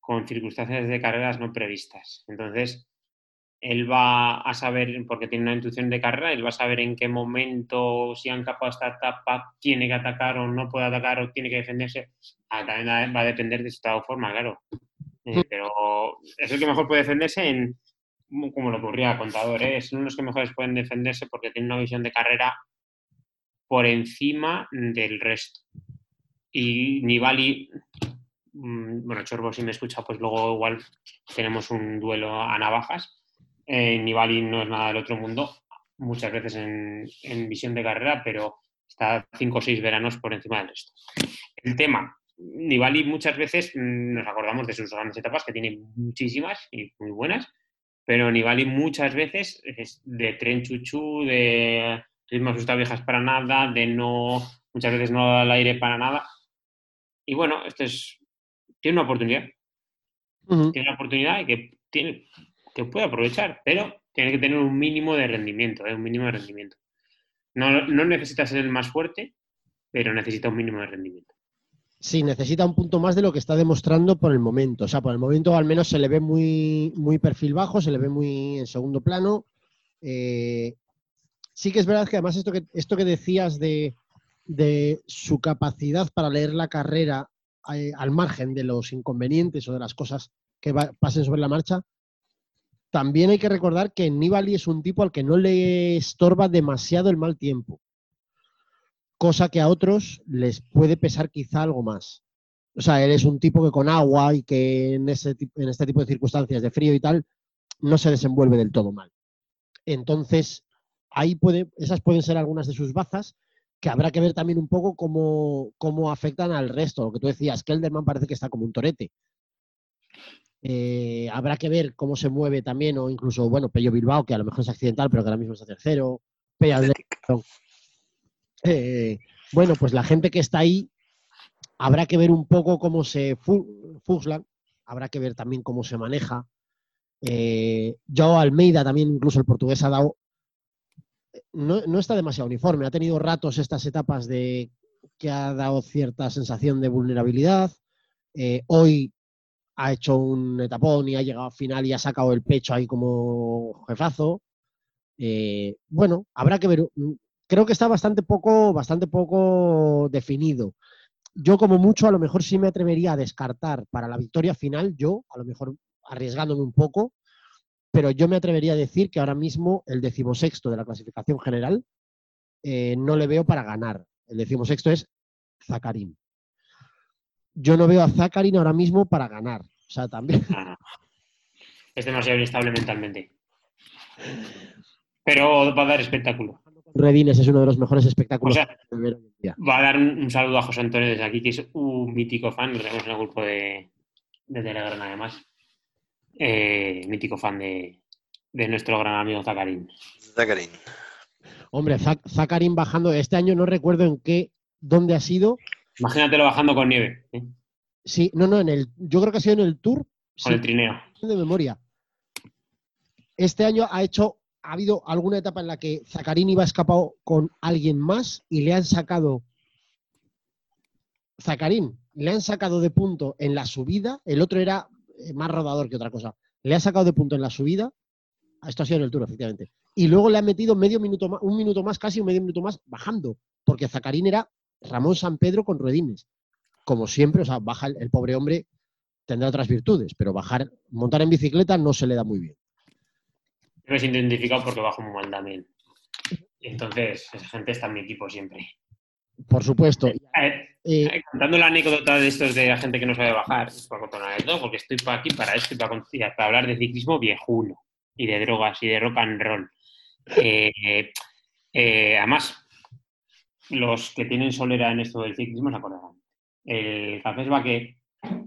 con circunstancias de carreras no previstas. Entonces, él va a saber, porque tiene una intuición de carrera, él va a saber en qué momento, si han capado esta etapa, tiene que atacar o no puede atacar o tiene que defenderse. Ah, también va a depender de su estado de forma, claro. Eh, pero es el que mejor puede defenderse en, como lo ocurría a Contador, ¿eh? son los que mejores pueden defenderse porque tienen una visión de carrera por encima del resto. Y Nibali, mm, bueno, Chorbo si me escucha, pues luego igual tenemos un duelo a navajas. Eh, Nibali no es nada del otro mundo, muchas veces en, en visión de carrera, pero está cinco o seis veranos por encima del resto. El tema, Nibali muchas veces mm, nos acordamos de sus grandes etapas, que tiene muchísimas y muy buenas, pero Nibali muchas veces es de tren chuchú, de ritmo asustado viejas para nada, de no, muchas veces no da el aire para nada. Y bueno, este es, tiene una oportunidad. Tiene una oportunidad y que, tiene, que puede aprovechar, pero tiene que tener un mínimo de rendimiento, ¿eh? un mínimo de rendimiento. No, no necesita ser el más fuerte, pero necesita un mínimo de rendimiento. Sí, necesita un punto más de lo que está demostrando por el momento. O sea, por el momento al menos se le ve muy, muy perfil bajo, se le ve muy en segundo plano. Eh, sí que es verdad que además esto que, esto que decías de, su capacidad para leer la carrera eh, al margen de los inconvenientes o de las cosas que pasen sobre la marcha, también hay que recordar que Nibali es un tipo al que no le estorba demasiado el mal tiempo cosa que a otros les puede pesar quizá algo más. O sea, él es un tipo que con agua y que en, este tipo de circunstancias de frío y tal, no se desenvuelve del todo mal. Entonces, ahí esas pueden ser algunas de sus bazas, que habrá que ver también un poco cómo, cómo afectan al resto. Lo que tú decías, que Elderman parece que está como un torete. Eh, habrá que ver cómo se mueve también, o incluso, bueno, Pello Bilbao, que a lo mejor es accidental, pero que ahora mismo está tercero. Pello eh, bueno, pues la gente que está ahí, habrá que ver un poco cómo se fuslan, habrá que ver también cómo se maneja. Eh, Joao Almeida también, incluso el portugués ha dado, no, está demasiado uniforme, ha tenido ratos estas etapas de que ha dado cierta sensación de vulnerabilidad. Eh, hoy ha hecho un etapón y ha llegado al final y ha sacado el pecho ahí como jefazo. bueno, habrá que ver creo que está bastante poco, bastante poco definido. Yo como mucho a lo mejor sí me atrevería a descartar para la victoria final, yo a lo mejor arriesgándome un poco, pero yo me atrevería a decir que ahora mismo el decimosexto de la clasificación general eh, no le veo para ganar. El decimosexto es Zakarin. Yo no veo a Zakarin ahora mismo para ganar. O sea, también. Es demasiado inestable mentalmente. Pero va a dar espectáculo. Redines es uno de los mejores espectáculos. va a dar un, saludo a José Antonio desde aquí, que es un mítico fan, lo tenemos en el grupo de, de Telegram además. Eh, mítico fan de, nuestro gran amigo Zakarin. Zakarin. Hombre, Zakarin bajando, este año no recuerdo en qué, dónde ha sido, Imagínatelo bajando con nieve, ¿eh? Sí, no, no, en el, yo creo que ha sido en el Tour. con sí, el trineo. de memoria. Este año ha hecho, ha habido alguna etapa en la que Zacarín iba escapado con alguien más y le han sacado. Zacarín, le han sacado de punto en la subida, el otro era eh, más rodador que otra cosa. Le ha sacado de punto en la subida, esto ha sido en el Tour, efectivamente. Y luego le ha metido medio minuto más, un minuto más, casi un medio minuto más, bajando, porque Zacarín era Ramón San Pedro con ruedines. Como siempre, o sea, baja el, el pobre hombre, tendrá otras virtudes, pero bajar, montar en bicicleta no se le da muy bien. Yo me siento identificado porque bajo muy mal también. Entonces, esa gente está en mi equipo siempre. Por supuesto. Ver, Eh, eh, contando la anécdota de estos de la gente que no sabe bajar, por contar una anécdota, porque estoy aquí para esto y para, para hablar de ciclismo viejuno y de drogas y de rock and roll. Eh, eh, además, los que tienen solera en esto del ciclismo se acordarán. El Cafés Baque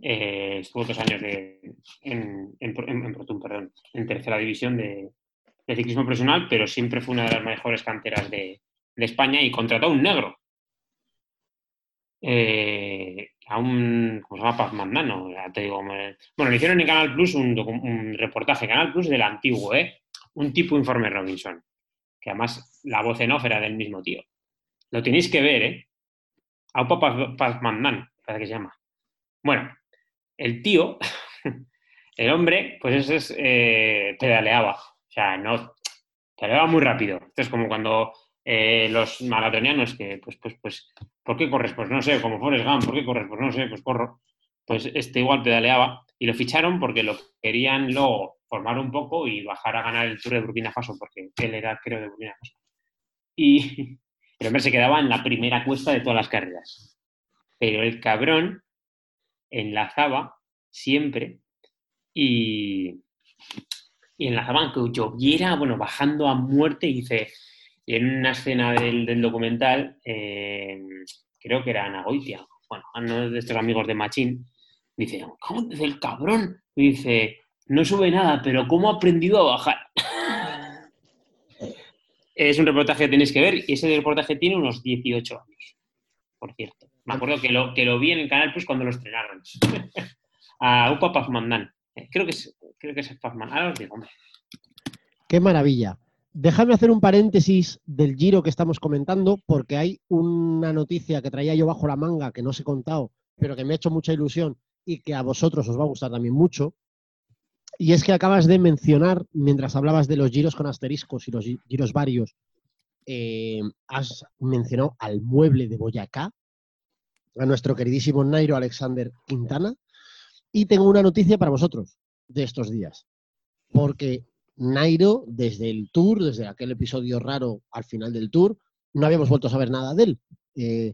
eh, estuvo dos años de- en, en, perdón, en tercera división de, ciclismo profesional, pero siempre fue una de las mejores canteras de, España y contrató a un negro. Eh, a un, ¿cómo se llama? Paz Mandano, te digo. Bueno, le hicieron en Canal Plus un, un reportaje, Canal Plus del antiguo, ¿eh? Un tipo informe Robinson, que además la voz en off era del mismo tío. Lo tenéis que ver, ¿eh? Aupa Paz, Paz Mandan, parece que se llama. Bueno, el tío, el hombre, pues ese es, eh, pedaleaba. O sea, no, pedaleaba muy rápido. Esto es como cuando eh, los maratonianos que, pues, pues, pues, ¿por qué corres? Pues no sé, como Forrest Gump, ¿por qué corres? Pues no sé, pues corro. Pues este igual pedaleaba y lo ficharon porque lo querían luego formar un poco y bajar a ganar el Tour de Burkina Faso, porque él era, creo, de Burkina Faso. Y el hombre se quedaba en la primera cuesta de todas las carreras. Pero el cabrón enlazaba siempre y, y enlazaban que lloviera, bueno, bajando a muerte, y dice, en una escena del, del documental, eh, creo que era Nagoitia, bueno, uno de estos amigos de Machín, dice, ¿cómo dice el cabrón? Y dice, no sube nada, pero ¿cómo ha aprendido a bajar? Es un reportaje que tenéis que ver, y ese reportaje tiene unos 18 años, por cierto. Me acuerdo que lo, que lo vi en el Canal Plus cuando lo estrenaron. a Upa Pazmandan. Eh, Creo que es, creo que es Pazman. Ahora os digo. Qué maravilla. Déjame hacer un paréntesis del giro que estamos comentando, porque hay una noticia que traía yo bajo la manga que no os he contado, pero que me ha hecho mucha ilusión y que a vosotros os va a gustar también mucho. Y es que acabas de mencionar, mientras hablabas de los giros con asteriscos y los gi- giros varios, eh, has mencionado al mueble de Boyacá, a nuestro queridísimo Nairo Alexander Quintana. Y tengo una noticia para vosotros de estos días, porque Nairo, desde el tour, desde aquel episodio raro al final del tour, no habíamos vuelto a saber nada de él. Eh,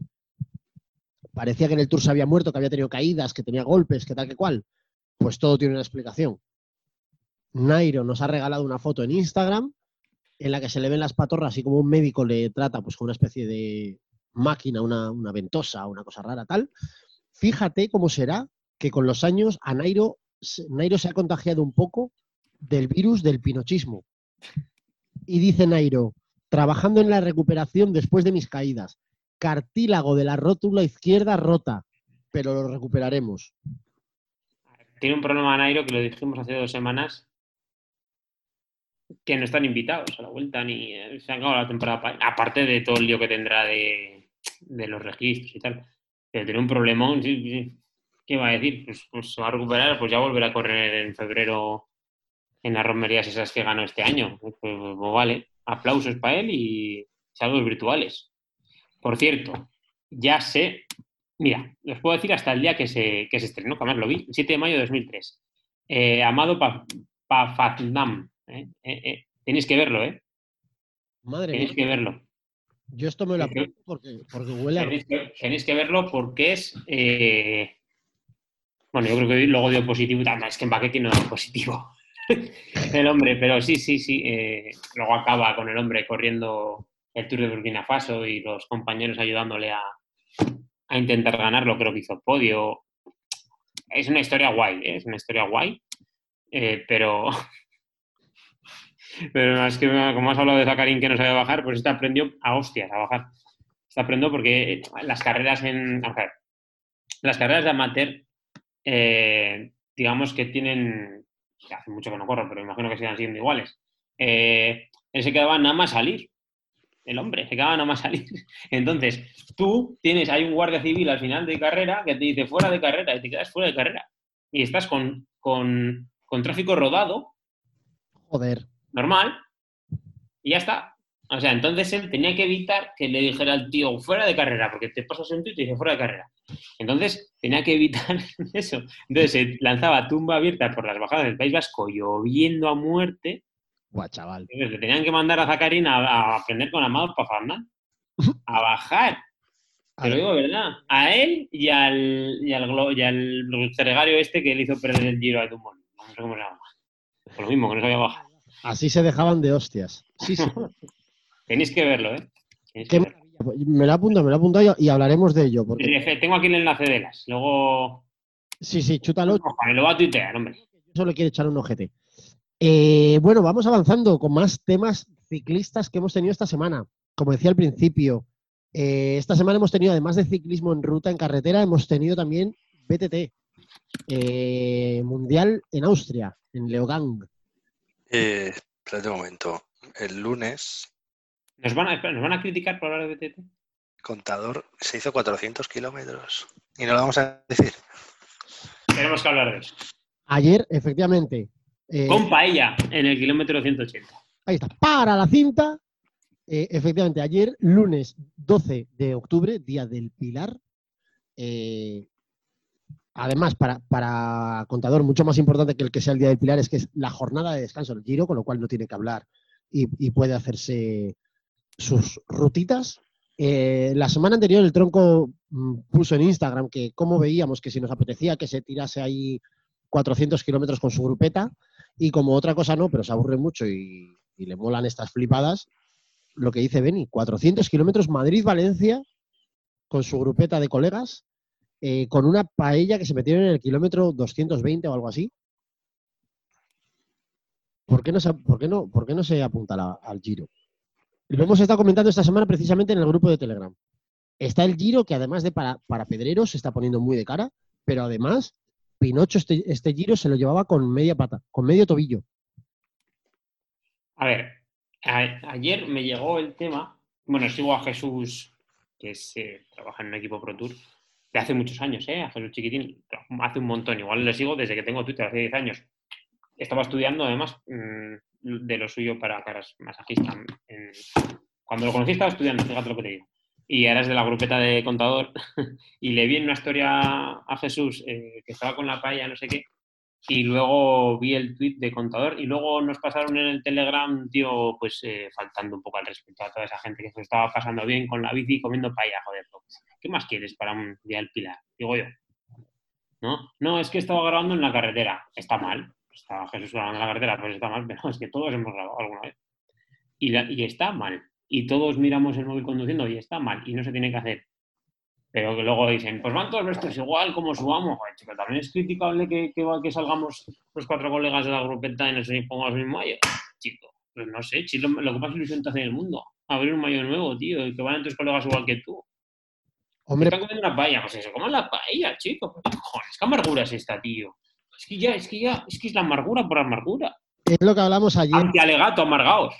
parecía que en el tour se había muerto, que había tenido caídas, que tenía golpes, que tal que cual. Pues todo tiene una explicación. Nairo nos ha regalado una foto en Instagram en la que se le ven las patorras y como un médico le trata pues con una especie de máquina, una, ventosa, una cosa rara tal. Fíjate cómo será que con los años a Nairo, Nairo se ha contagiado un poco del virus del pinochismo. Y dice Nairo, trabajando en la recuperación después de mis caídas, cartílago de la rótula izquierda rota, pero lo recuperaremos. Tiene un problema Nairo que lo dijimos hace dos semanas, que no están invitados a la vuelta ni eh, se han acabado la temporada. pa- Aparte de todo el lío que tendrá de, los registros y tal. Pero tiene un problemón. ¿Qué va a decir? Pues, pues se va a recuperar, pues ya volverá a correr en febrero en las romerías esas que ganó este año. Pues, pues, pues, vale, aplausos para él y saludos virtuales. Por cierto, ya sé, mira, os puedo decir hasta el día que se, que se estrenó, que lo vi, el 7 de mayo de 2003. Eh, Amado Pa- Pafandam. ¿Eh? Eh, eh, tenéis que verlo, ¿eh? Madre Tenéis mía, que verlo. yo esto me lo apunto porque, porque huele a... Tenéis que, tenéis que verlo porque es. eh, bueno, yo creo que luego dio positivo. Además, es que Mbaqué no da positivo. el hombre, pero sí, sí, sí. eh, luego acaba con el hombre corriendo el Tour de Burkina Faso y los compañeros ayudándole a, a intentar ganarlo. Creo que hizo podio. Es una historia guay, ¿eh? es una historia guay. eh, pero. Pero es que como has hablado de Zacarín que no sabe bajar, pues este aprendió a hostias a bajar. Este aprendió porque las carreras en. las carreras de amateur, eh, digamos que tienen, hace mucho que no corro, pero imagino que sigan siendo iguales. Eh, él se quedaba nada más salir. El hombre se quedaba nada más salir. Entonces, tú tienes, hay un guardia civil al final de carrera que te dice fuera de carrera y te quedas fuera de carrera. Y estás con, con, con tráfico rodado, Joder. Normal, y ya está. O sea, entonces él tenía que evitar que le dijera al tío fuera de carrera, porque te pasas en Twitter y dice fuera de carrera. Entonces tenía que evitar eso. Entonces se lanzaba tumba abierta por las bajadas del País Vasco, lloviendo a muerte. Guau, chaval. Entonces, le tenían que mandar a Zacarín a, a aprender con amados para andar. A bajar. Te lo digo de verdad. A él y al, y al, y al este que le hizo perder el giro a Dumont. No sé cómo se llama. Por lo mismo, que no sabía bajar. Así se dejaban de hostias. Sí, sí. Tenéis que verlo, ¿eh? Que verlo. maravilla. Me lo apunto, me lo apunto y- y hablaremos de ello. Porque, Tengo aquí el enlace de las. Luego. sí, sí, chútalo. Ojalá, me lo va a tuitear, hombre. Solo quiere echar un ojete. Eh, bueno, vamos avanzando con más temas ciclistas que hemos tenido esta semana. Como decía al principio, eh, esta semana hemos tenido, además de ciclismo en ruta, en carretera, hemos tenido también BTT, eh, Mundial en Austria, en Leogang. Eh, espérate un momento. El lunes, ¿Nos van, a, espera, ¿Nos van a criticar por hablar de BTT? contador se hizo 400 kilómetros. Y no lo vamos a decir. Tenemos que hablar de eso. Ayer, efectivamente, eh, Con paella en el kilómetro 180. ahí está, para la cinta. Eh, efectivamente, ayer, lunes 12 de octubre, Día del Pilar. eh, además, para, para contador, mucho más importante que el que sea el Día del Pilar es que es la jornada de descanso del Giro, con lo cual no tiene que hablar y, y puede hacerse sus rutitas. Eh, la semana anterior el tronco mm, puso en Instagram que cómo veíamos que si nos apetecía que se tirase ahí 400 kilómetros con su grupeta y como otra cosa no, pero se aburre mucho y, y le molan estas flipadas, lo que dice Beni, 400 kilómetros Madrid-Valencia con su grupeta de colegas, eh, con una paella que se metieron en el kilómetro 220 o algo así. ¿Por qué no se, apunta al Giro? Lo hemos estado comentando esta semana precisamente en el grupo de Telegram. Está el Giro que además de para, para se está poniendo muy de cara, pero además Pinocho este, este Giro se lo llevaba con media pata, con medio tobillo. A ver, ayer me llegó el tema. Bueno, sigo a Jesús, que es, eh, trabaja en un equipo Pro Tour, de hace muchos años, ¿eh? Jesús Chiquitín, hace un montón. Igual le sigo desde que tengo Twitter, hace 10 años. Estaba estudiando, además, mm, de lo suyo para caras masajista. Cuando lo conocí estaba estudiando, fíjate lo que te digo. Y ahora es de la grupeta de contador. y le vi en una historia a Jesús eh, que estaba con la paella, no sé qué, y luego vi el tweet de contador y luego nos pasaron en el Telegram, tío, pues eh, faltando un poco al respeto a toda esa gente que se estaba pasando bien con la bici y comiendo paella, joder. pues, ¿Qué más quieres para un día del Pilar? Digo yo. ¿No? No, es que estaba grabando en la carretera. Está mal. Estaba Jesús grabando en la carretera, pues está mal, pero es que todos hemos grabado alguna vez. Y, la- y está mal. Y todos miramos el móvil conduciendo y está mal. Y no se tiene que hacer. Pero que luego dicen, pues van todos vestidos igual, como subamos. Joder, chico, también es criticable que, que, que salgamos los cuatro colegas de la grupeta y nos pongamos el mismo mayo. Chico, pues no sé, si lo, que más ilusión te hace en el mundo. Abrir un mayo nuevo, tío, y que vayan tus colegas igual que tú. Hombre, Están comiendo una paella, pues eso, ¿cómo es la paella, chico? Joder, qué amargura es esta, tío. Es que ya, es que ya, es que es la amargura por amargura. es lo que hablamos ayer, Antialegato, amargaos.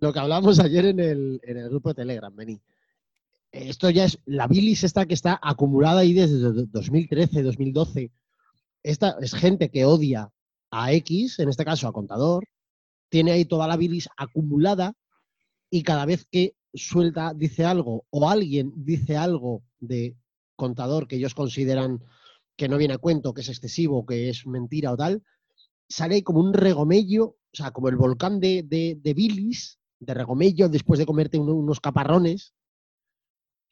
lo que hablamos ayer en el, en el grupo de Telegram, Beni. Esto ya es la bilis esta que está acumulada ahí desde do- 2013, 2012. Esta es gente que odia a X, en este caso a Contador, tiene ahí toda la bilis acumulada y cada vez que suelta, dice algo o alguien dice algo de Contador que ellos consideran que no viene a cuento, que es excesivo, que es mentira o tal, sale ahí como un regomello, o sea, como el volcán de, de, de bilis, de regomello después de comerte uno- unos caparrones.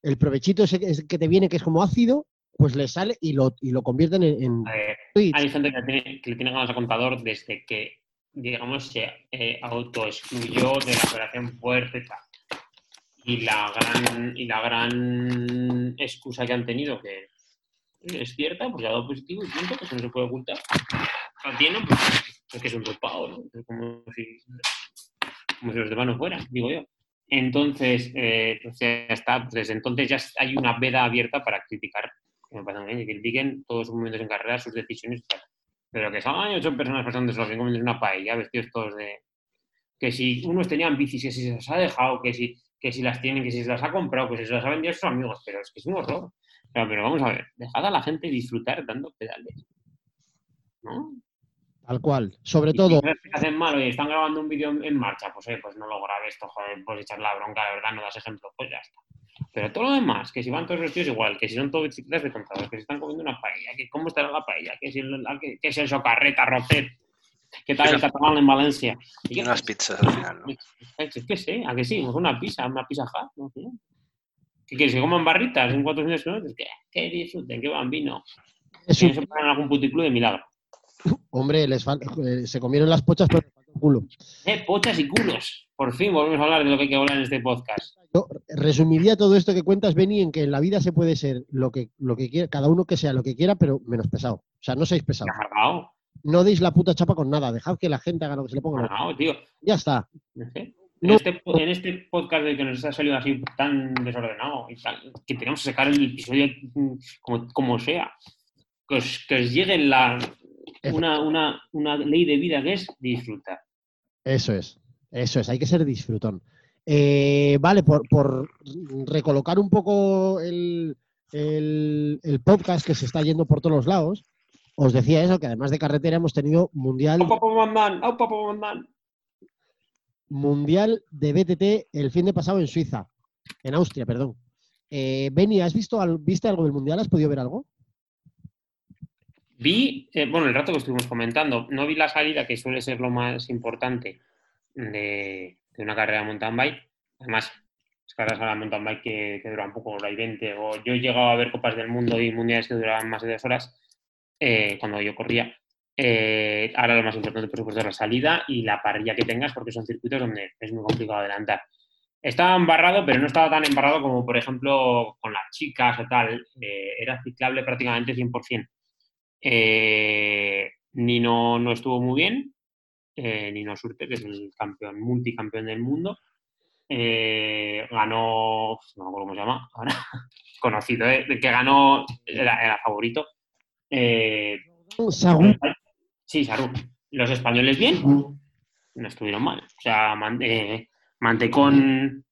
El provechito ese que, te viene, que es como ácido, pues le sale y lo, y lo convierten en, en ver, hay gente que le tiene, que le tiene ganas a contador desde que, digamos, se eh, autoexcluyó de la operación fuerte y la gran, y la gran excusa que han tenido, que es cierta, pues ha dado positivo y punto, que eso no se puede ocultar. La tienen, pues, es que es un dopado, ¿no? Es como si, como si los demás no fueran, digo yo. Entonces, eh, pues ya está, desde entonces ya hay una veda abierta para criticar que me parece bien, y critiquen todos sus movimientos en carrera, sus decisiones. Pero que salgan ocho personas pasando los cinco minutos en una paella, vestidos todos de... Que si unos tenían bicis, que si se las ha dejado, que si, que si las tienen, que si se las ha comprado, que si se las ha vendido a sus amigos, pero es que es un horror. Pero, pero vamos a ver, dejad a la gente disfrutar dando pedales. ¿No? Tal cual. Sobre Y todo, si que hacen mal y están grabando un vídeo en marcha, pues, eh, pues no lo grabes esto, joder, puedes echar la bronca, de verdad, no das ejemplo, pues ya está. Pero todo lo demás, que si van todos vestidos igual, que si son todos bicicletas de contados, que si están comiendo una paella, que cómo estará la paella, que si el, la- que, que es el socarreta, rocet, qué tal el catalán en Valencia. Y unas pizzas al final, ¿no? Es que sé, a que sí, pues una pizza, una pizza hut, no. ¿Qué quieres? ¿Que coman barritas en 400 kilómetros? ¿Qué? Que disfruten, que van vino. Que no se ponen en algún puticlub de milagro. Hombre, les fal- eh, se comieron las pochas, pero les culo. Eh, pochas y culos. Por fin volvemos a hablar de lo que hay que hablar en este podcast. Yo resumiría todo esto que cuentas, Benny, en que en la vida se puede ser lo que, lo que quiera, cada uno que sea lo que quiera, pero menos pesado. O sea, no seáis ¿Te pesados. No deis la puta chapa con nada. Dejad que la gente haga lo que se le ponga. tío. Ya está. En, No. este, en este podcast de que nos ha salido así tan desordenado y tal, que tenemos que sacar el episodio mm, como, como sea. Que os, que os llegue la, una, una, una ley de vida que es disfrutar. Eso es. Eso es. Hay que ser disfrutón. Eh, vale, por, por recolocar un poco el, el- el podcast que se está yendo por todos los lados, os decía eso, que además de carretera hemos tenido mundial, mundial de BTT el fin de pasado en Suiza, en Austria, perdón. Eh, Benny, ¿has visto viste algo del mundial? ¿Has podido ver algo? Vi, eh, bueno, el rato que estuvimos comentando, no vi la salida, que suele ser lo más importante de, de una carrera de mountain bike. Además, las carreras la mountain bike que, que duran poco, hora y 20, o yo he llegado a ver Copas del Mundo y Mundiales que duraban más de dos horas eh, cuando yo corría. Eh, ahora lo más importante, por supuesto, es la salida y la parrilla que tengas, porque son circuitos donde es muy complicado adelantar. Estaba embarrado, pero no estaba tan embarrado como, por ejemplo, con las chicas o tal. Eh, era ciclable prácticamente 100%. Eh, Nino no estuvo muy bien. eh, Nino Surte, que es el campeón, multicampeón del mundo. Eh, ganó, no me acuerdo cómo se llama, ahora, conocido, que ganó, era, era favorito. Saúl, Sí, Saru. Los españoles bien, no estuvieron mal. O sea, Man- Mantecón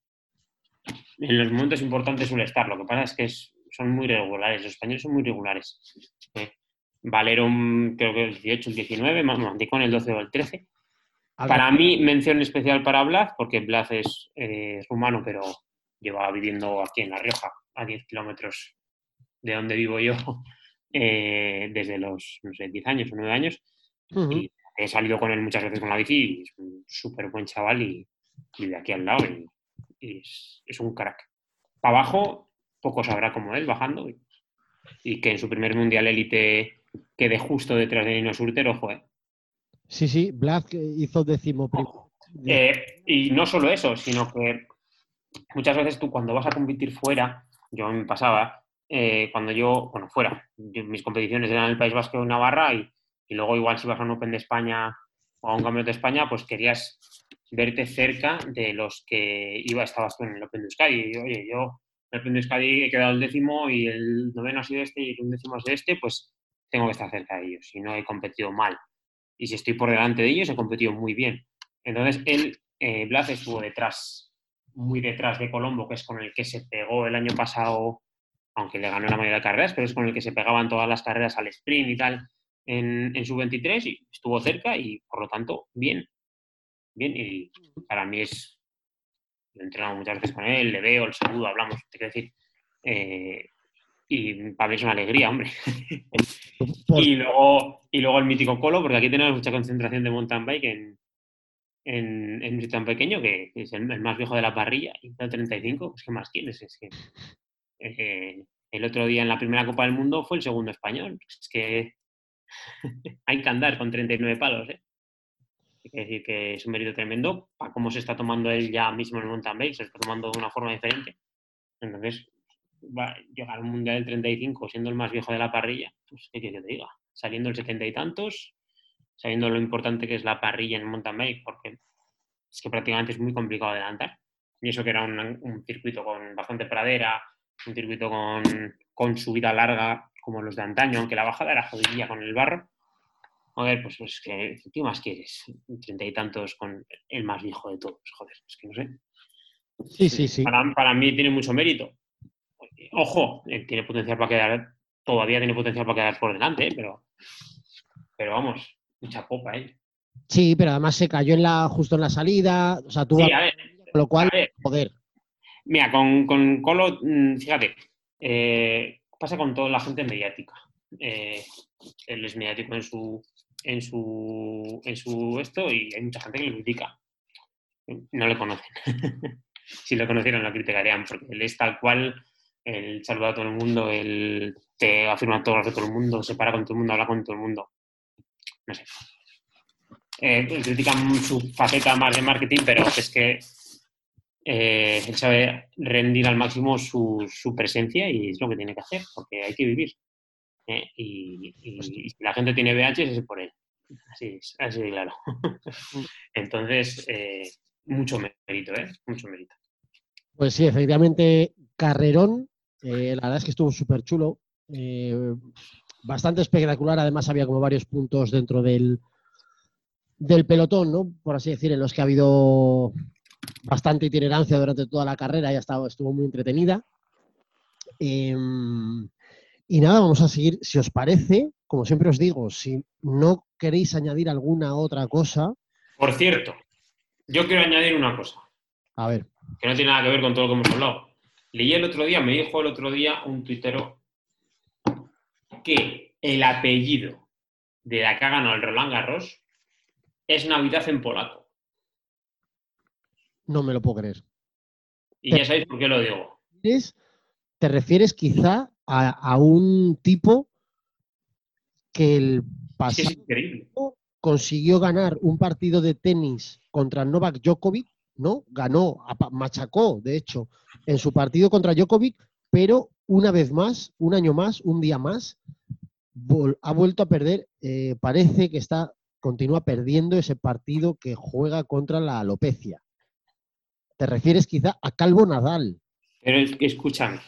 en los momentos importantes suele estar. Lo que pasa es que es- son muy regulares. Los españoles son muy regulares. Valero, mm, creo que el 18, el 19, más Mantecón el 12 o el 13. Para mí, mención especial para Blas, porque Blas es eh, rumano, pero lleva viviendo aquí en La Rioja, a 10 kilómetros de donde vivo yo, eh, desde los, no sé, 10 años o 9 años. Y he salido con él muchas veces con la bici y es un súper buen chaval y vive aquí al lado y, y es, es un crack. Para abajo, poco sabrá como él bajando y, y que en su primer mundial élite quede justo detrás de Nino Surter, ojo, eh. Sí, sí, Black hizo décimo primero. Eh, y no solo eso, sino que muchas veces tú cuando vas a competir fuera, yo me pasaba, eh, cuando yo, bueno, fuera, yo- mis competiciones eran en el País Vasco o en Navarra y, y luego igual si vas a un Open de España o a un Campeonato de España, pues querías verte cerca de los que iba, estabas tú en el Open de Euskadi. Y, oye, yo en el Open de Euskadi he quedado el décimo y el noveno ha sido este y el undécimo es de este, pues tengo que estar cerca de ellos. Si no he competido mal. Y si estoy por delante de ellos, he competido muy bien. Entonces, él, eh, Blas, estuvo detrás, muy detrás de Colombo, que es con el que se pegó el año pasado, aunque le ganó la mayoría de carreras, pero es con el que se pegaban todas las carreras al sprint y tal en, en su 23 y estuvo cerca y, por lo tanto, bien. Bien, y para mí es. He entrenado muchas veces con él, le veo, el saludo, hablamos, te quiero decir. eh, y para mí es una alegría, hombre. Y luego, y luego el mítico Colo, porque aquí tenemos mucha concentración de mountain bike en, en, en un sitio tan pequeño que es el, el más viejo de la parrilla, y está 35, pues ¿qué más quieres? Es que, eh, el otro día en la primera Copa del Mundo fue el segundo español. Es que hay que andar con 39 palos, ¿eh? Hay que decir que es un mérito tremendo para cómo se está tomando él ya mismo en el mountain bike, se está tomando de una forma diferente. Entonces, va llegar a un mundial del 35 siendo el más viejo de la parrilla, pues qué quieres que te diga, saliendo el 70 y tantos, sabiendo lo importante que es la parrilla en mountain bike, porque es que prácticamente es muy complicado adelantar. Y eso que era un, un circuito con bastante pradera, un circuito con, con subida larga, como los de antaño, aunque la bajada era jodidilla con el barro. A ver, pues, pues que, ¿qué más quieres? Treinta y tantos con el más viejo de todos, joder, es que no sé. Sí, sí, sí. Para, para mí tiene mucho mérito. Ojo, eh, tiene potencial para quedar, todavía tiene potencial para quedar por delante, pero, pero vamos, mucha popa, ¿eh? Sí, pero además se cayó en la, justo en la salida, o sea, tuvo Sí, a ver, con lo cual, joder. Mira, con, con Colo, mm, fíjate, eh, pasa con toda la gente mediática. Eh, él es mediático en su, en su, en su esto y hay mucha gente que lo critica. No le conocen. si lo conocieran lo criticarían porque él es tal cual, él saluda a todo el mundo, él te afirma todo de todo el mundo, se para con todo el mundo, habla con todo el mundo. No sé. Eh, critican su faceta más de marketing, pero es que eh, él sabe rendir al máximo su, su presencia y es lo que tiene que hacer, porque hay que vivir. ¿eh? Y, y- y si la gente tiene VH es por él. Así es, así de claro. Entonces, eh, mucho mérito, ¿eh? Mucho mérito. Pues sí, efectivamente, carrerón. Eh, la verdad es que estuvo súper chulo. eh, bastante espectacular. Además, había como varios puntos dentro del, del pelotón, ¿no? Por así decir, en los que ha habido bastante itinerancia durante toda la carrera. Ya estaba, estuvo muy entretenida. Em, y nada, vamos a seguir. Si os parece, como siempre os digo, si no queréis añadir alguna otra cosa, Por cierto, yo quiero añadir una cosa. a ver, que no tiene nada que ver con todo lo que hemos hablado. Leí el otro día, me dijo el otro día un tuitero que el apellido de la que ha ganado el Roland Garros es Navidad en polaco. no me lo puedo creer. Y ya sabéis por qué lo digo. te refieres quizá a, a un tipo que el es pasado increíble. consiguió ganar un partido de tenis contra Novak Djokovic, ¿no? Ganó, machacó, de hecho, en su partido contra Djokovic, pero una vez más, un año más, un día más, ha vuelto a perder. eh, parece que está, continúa perdiendo ese partido que juega contra la alopecia. Te refieres quizá a Calvo Nadal. Pero es que escúchame,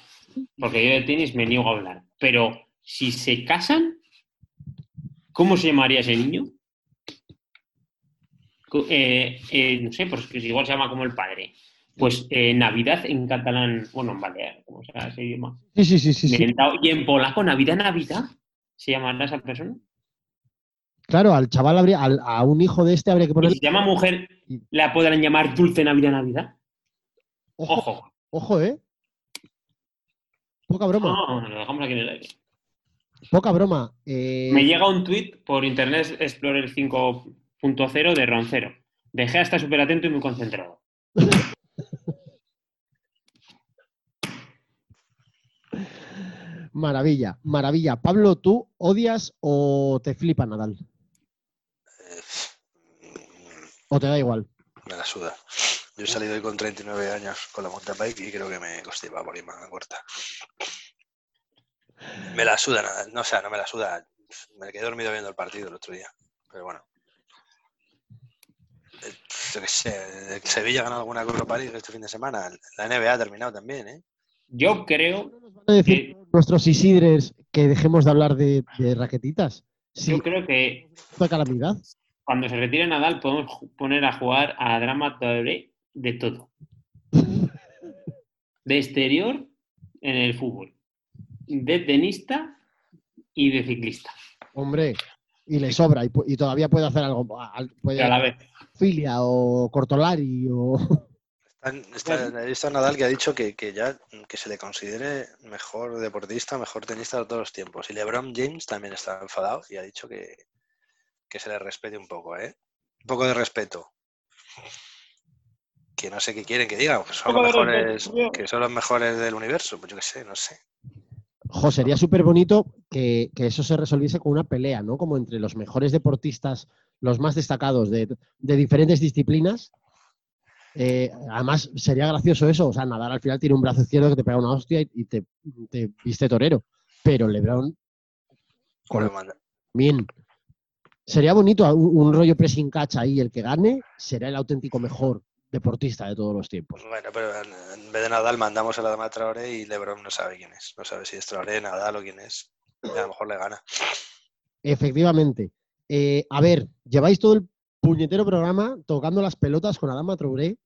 porque yo de tenis me niego a hablar. Pero si se casan, ¿cómo se llamaría ese niño? Eh, eh, no sé, pues igual se llama como el padre. Pues eh, Navidad en catalán, bueno, en balear, como sea ese idioma. Sí, sí, sí, sí. Y en polaco, Navidad, Navidad, ¿se llamará esa persona? Claro, al chaval habría, al- a un hijo de este habría que poner. si se llama mujer, ¿la podrán llamar Dulce Navidad, Navidad? Ojo, Ojo. ojo, ¿eh? Poca broma, No, lo dejamos aquí en el aire. poca broma. Eh, Me llega un tweet por Internet Explorer 5.0 de Roncero. Dejé a estar súper atento y muy concentrado. Maravilla, maravilla. Pablo, ¿tú odias o te flipa Nadal? Eh, ¿O te da igual? me la suda. Yo he salido hoy con 39 años con la mountain bike y creo que me constipa por ir manga corta. Me la suda nada, no o sea, no me la suda. Me quedé dormido viendo el partido el otro día, pero bueno. Eh, Yo qué sé, el Sevilla ha ganado alguna Europa League este fin de semana. La NBA ha terminado también, ¿eh? Yo creo, ¿Van a decir Eh, nuestros Isidres que dejemos de hablar de, de raquetitas? Sí, yo creo que fue calamidad. cuando se retire Nadal podemos poner a jugar a Drama Touré de todo. De exterior en el fútbol. De tenista y de ciclista. Hombre, y le sobra y, todavía puede hacer algo. Puede A la vez. Filia o Cortolari o. Están- está- a Nadal que ha dicho que, que ya que se le considere mejor deportista, mejor tenista de todos los tiempos. Y LeBron James también está enfadado y ha dicho que, que se le respete un poco, ¿eh? Un poco de respeto. Que no sé qué quieren que digan, que son los mejores, que son los mejores del universo. Pues yo qué sé, no sé. Jo, sería súper bonito que, que eso se resolviese con una pelea, ¿no? Como entre los mejores deportistas, los más destacados de, de diferentes disciplinas. Eh, además, sería gracioso eso. O sea, Nadal al final tiene un brazo izquierdo que te pega una hostia y, y te, te viste torero. Pero Lebron, con bien. Sería bonito un, un rollo pressing catch ahí. El que gane será el auténtico mejor deportista de todos los tiempos. Bueno, pero en, vez de Nadal mandamos a la dama Traoré y LeBron no sabe quién es. No sabe si es Traoré, Nadal o quién es. a lo mejor le gana. Efectivamente. Eh, a ver, lleváis todo el puñetero programa tocando las pelotas con Adama Traoré,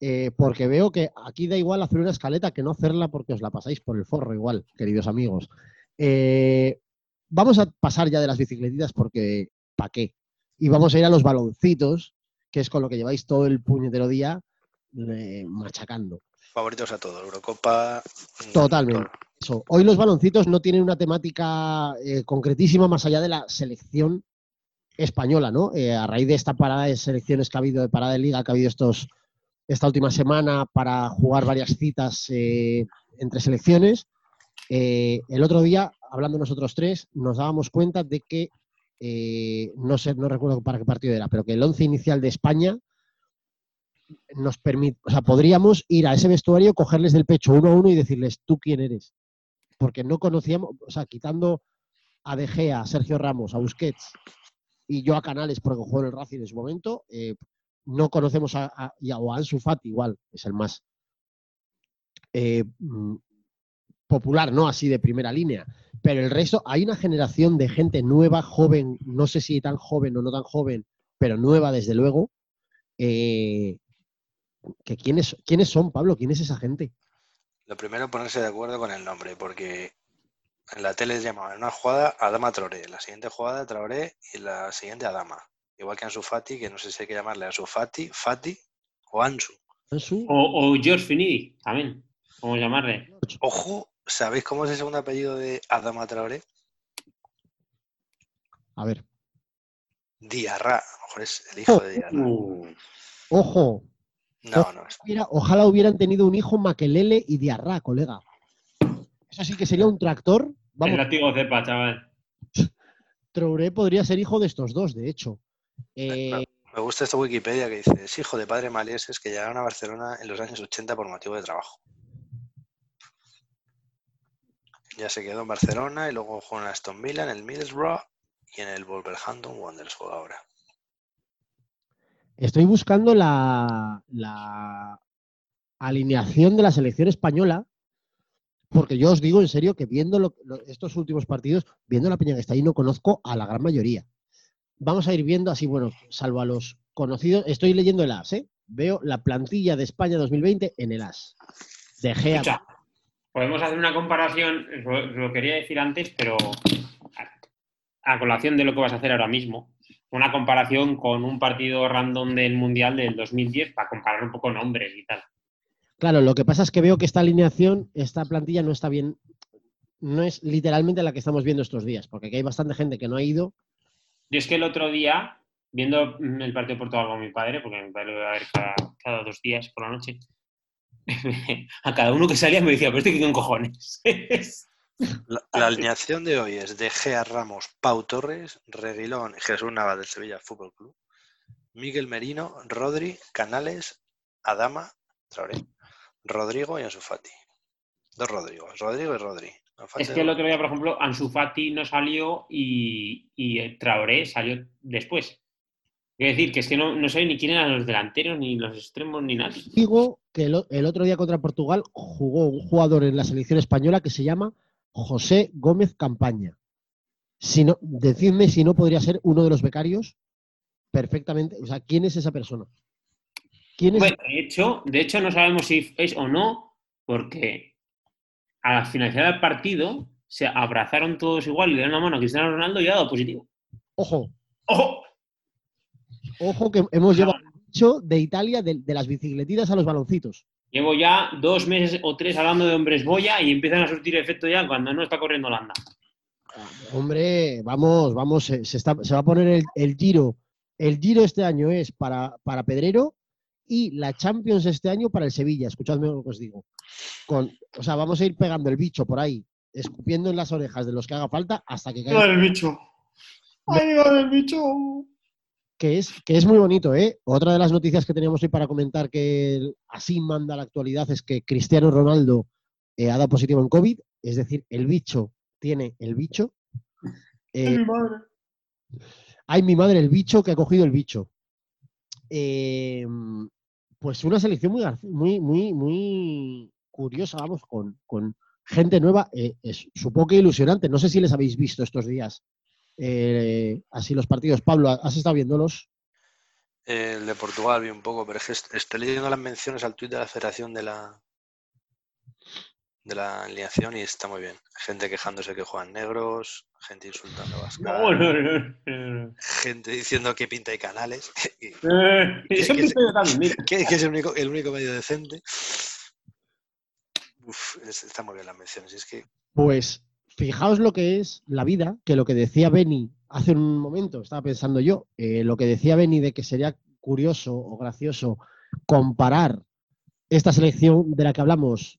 eh, porque veo que aquí da igual hacer una escaleta que no hacerla porque os la pasáis por el forro igual, queridos amigos. Eh, vamos a pasar ya de las bicicletitas porque ¿para qué? Y vamos a ir a los baloncitos, que es con lo que lleváis todo el puñetero día eh, machacando. Favoritos a todo, Eurocopa. Totalmente. Eso. Hoy los baloncitos no tienen una temática concretísima más allá de la selección española, ¿no? A raíz de esta parada de selecciones que ha habido, de parada de liga que ha habido estos, esta última semana para jugar varias citas eh, entre selecciones, eh, el otro día, hablando nosotros tres, nos dábamos cuenta de que, eh, no sé, no recuerdo para qué partido era, pero que el once inicial de España nos permite, o sea, podríamos ir a ese vestuario, cogerles del pecho uno a uno y decirles, ¿tú quién eres? Porque no conocíamos, o sea, quitando a De Gea, a Sergio Ramos, a Busquets y yo a Canales porque jugó en el Racing en su momento, no conocemos a, a, a- igual, es el más eh, mm, popular, ¿no? Así de primera línea. Pero el resto, hay una generación de gente nueva, joven, no sé si tan joven o no tan joven, pero nueva desde luego, eh, ¿quiénes, ¿quiénes son, Pablo? ¿Quién es esa gente? Lo primero, ponerse de acuerdo con el nombre, porque en la tele llamaban una jugada Adama Traoré, la siguiente jugada Traoré y la siguiente Adama. Igual que Ansu Fati, que no sé si hay que llamarle Ansu Fati, Fati o Ansu. Ansu, O, o George Finidi, también. ¿Cómo llamarle? Ojo, ¿sabéis cómo es el segundo apellido de Adama Traoré? A ver, Diarra. A lo mejor es el hijo de Diarra. Uh, ojo, No, no. Mira, ojalá hubieran tenido un hijo Maquelele y Diarra, colega. Eso sí que sería un tractor. el Vamos, látigo cepa, chaval. Traoré podría ser hijo de estos dos, de hecho. Eh, Me gusta esta Wikipedia que dice, es hijo de padre malieses que llegaron a Barcelona en los años 80 por motivo de trabajo. Ya se quedó en Barcelona y luego jugó en Aston Villa, en el Middlesbrough y en el Wolverhampton Wanderers juega ahora. estoy buscando la, la alineación de la selección española, porque yo os digo en serio que viendo lo- lo- estos últimos partidos, viendo la peña que está ahí, no conozco a la gran mayoría. Vamos a ir viendo así, bueno, salvo a los conocidos. Estoy leyendo el AS, ¿eh? Veo la plantilla de España 2020 en el AS. De Gea. Escucha, podemos hacer una comparación, lo, lo quería decir antes, pero a, a colación de lo que vas a hacer ahora mismo. Una comparación con un partido random del Mundial del 2010 para comparar un poco nombres y tal. Claro, lo que pasa es que veo que esta alineación, esta plantilla no está bien, no es literalmente la que estamos viendo estos días, porque aquí hay bastante gente que no ha ido. Yo es que el otro día, viendo mm, el partido de Portugal con mi padre, porque mi padre lo iba a ver cada, dos días por la noche, a cada uno que salía me decía, pero este que con cojones. La, alineación de hoy es de Gea Ramos, Pau Torres, Reguilón Jesús Navas del Sevilla Fútbol Club, Miguel Merino, Rodri, Canales, Adama, Traoré, Rodrigo y Ansu Fati. Dos Rodrigos, Rodrigo y Rodri. Es que el otro día, por ejemplo, Ansu Fati no salió y, y Traoré salió después. Quiero decir que es que no, no sé ni quién eran los delanteros, ni los extremos, ni nadie. Digo que el, otro día contra Portugal jugó un jugador en la selección española que se llama José Gómez Campaña. Si no, decidme si no podría ser uno de los becarios perfectamente. O sea, ¿quién es esa persona? ¿Quién es? Bueno, de hecho, de hecho, no sabemos si es o no, porque a la finalizar del partido se abrazaron todos igual y le dieron la mano a Cristiano Ronaldo y ha dado positivo. Ojo, ¡Ojo! ojo que hemos llevado mucho de Italia, de, de las bicicletitas a los baloncitos. Llevo ya dos meses o tres hablando de hombres boya y empiezan a surtir efecto ya cuando no está corriendo Holanda. Hombre, vamos, vamos, se, se está- se va a poner el, el giro. El giro este año es para, para Pedrero y la Champions este año para el Sevilla. Escuchadme lo que os digo. Con, o sea, vamos a ir pegando el bicho por ahí, escupiendo en las orejas de los que haga falta hasta que caiga. el bicho! ¡Ay, el bicho! Que es, que es muy bonito, ¿eh? Otra de las noticias que teníamos hoy para comentar que así manda la actualidad es que Cristiano Ronaldo eh, ha dado positivo en COVID, es decir, el bicho tiene el bicho. Eh, madre! Ay, mi madre, el bicho que ha cogido el bicho. Eh, pues una selección muy, muy, muy, muy curiosa, vamos, con, con gente nueva, eh, es, supongo que ilusionante. No sé si les habéis visto estos días eh, así los partidos. Pablo, ¿has estado viéndolos? El de Portugal vi un poco, pero es que estoy leyendo las menciones al tuit de la Federación de la de la alineación y está muy bien. Gente quejándose que juegan negros, gente insultando a Vascar, No, no, no, no. gente diciendo que pinta y canales, Eh, Eso que- es el único, el único medio decente. Uf, está muy bien las menciones. y Es que Pues fijaos lo que es la vida, que lo que decía Benny hace un momento, estaba pensando yo, eh, lo que decía Benny de que sería curioso o gracioso comparar esta selección de la que hablamos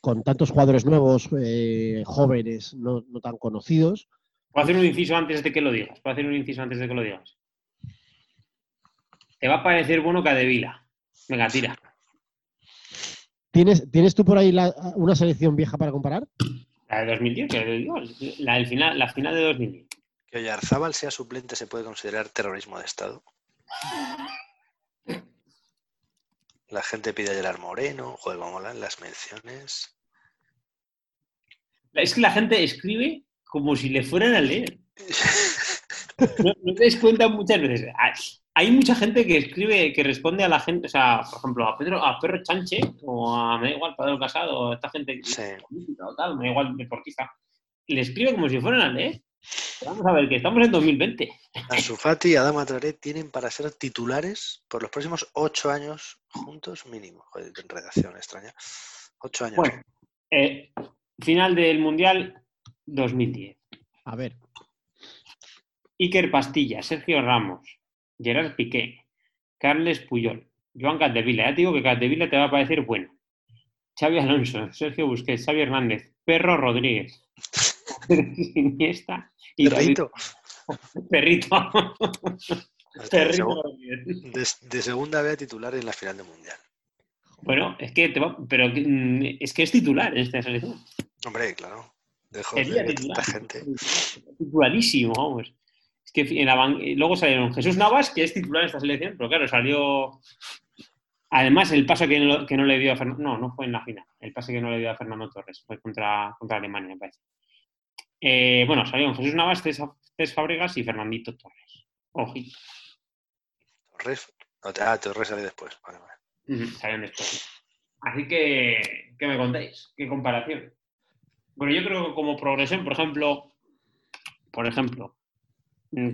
con tantos jugadores nuevos, eh, jóvenes, no, no tan conocidos. Puedo hacer un inciso antes de que lo digas. Puedo hacer un inciso antes de que lo digas. Te va a parecer bueno Cadevila. Venga, tira. ¿Tienes, ¿tienes tú por ahí la- una selección vieja para comparar? La de 2010, que lo digo, la, del final, la final de 2010. que Oyarzábal sea suplente se puede considerar terrorismo de Estado. La gente pide a Gerard Moreno, joder, cómo molan las menciones. Es que la gente escribe como si le fueran a leer. No, no te das cuenta muchas veces. Hay- mucha gente que escribe, que responde a la gente, o sea, por ejemplo, a Pedro, a Perro Chanche, o a, me da igual, Pedro Casado, o a esta gente Sí. política o tal, me da igual, deportista. Le escribe como si fueran a leer. Vamos a ver, que estamos en 2020. Ansu Fati y Adama Traoré tienen para ser titulares por los próximos ocho años juntos mínimo. Joder, redacción extraña. Ocho años. Bueno, eh, final del Mundial 2010. A ver, Iker Pastilla, Sergio Ramos, Gerard Piqué, Carles Puyol, Joan Capdevila. Ya te digo que Capdevila te va a parecer bueno. Xavi Alonso, Sergio Busquets, Xavi Hernández, Perro Rodríguez, Iniesta y David- Perrito. Perrito. De, Perrito de- de segunda vez titular en la final del Mundial. Bueno, es que te va- pero mm, es que es titular en esta selección. Hombre, claro. Dejo de titular. tanta gente. Titularísimo, vamos. Es que en la ban- y luego salieron Jesús Navas, que es titular en esta selección, pero claro, salió. Además, el paso que no, que no le dio a Fernando. No, no fue en la final. El pase que no le dio a Fernando Torres fue contra, contra Alemania, me parece. Eh, bueno, salieron Jesús Navas, Cés Fábregas y Fernandito Torres. Ojito. Torres. Ah, Torres sale después. Vale, vale. Salieron después. Así que, ¿qué me contáis? ¿Qué comparación? Bueno, yo creo que como progresión, por ejemplo, por ejemplo,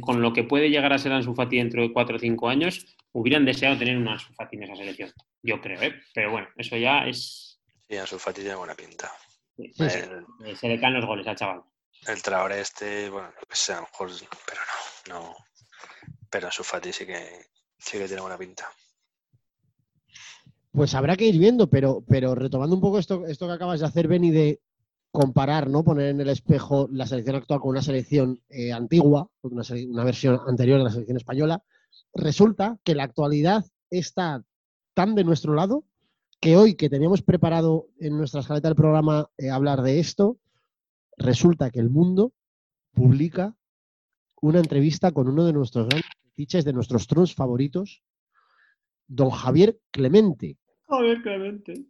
con lo que puede llegar a ser Ansu Fati dentro de 4 o 5 años, hubieran deseado tener un Ansu Fati en esa selección. Yo creo, ¿eh? Pero bueno, eso ya es... Sí, Ansu Fati tiene buena pinta. sí, Sí, sí. El, eh, Se le caen los goles al chaval. el Traoré este, bueno, lo que sea, a lo mejor, pero no, no. Pero Ansu Fati sí que, sí que tiene buena pinta. Pues habrá que ir viendo, pero, pero retomando un poco esto, esto que acabas de hacer, Benny, de comparar, ¿no? Poner en el espejo la selección actual con una selección eh, antigua, una, sele- una versión anterior de la selección española, resulta que la actualidad está tan de nuestro lado que hoy que teníamos preparado en nuestra escaleta del programa eh, hablar de esto, resulta que el mundo publica una entrevista con uno de nuestros grandes de nuestros trons favoritos, don Javier Clemente. Joder, Clemente.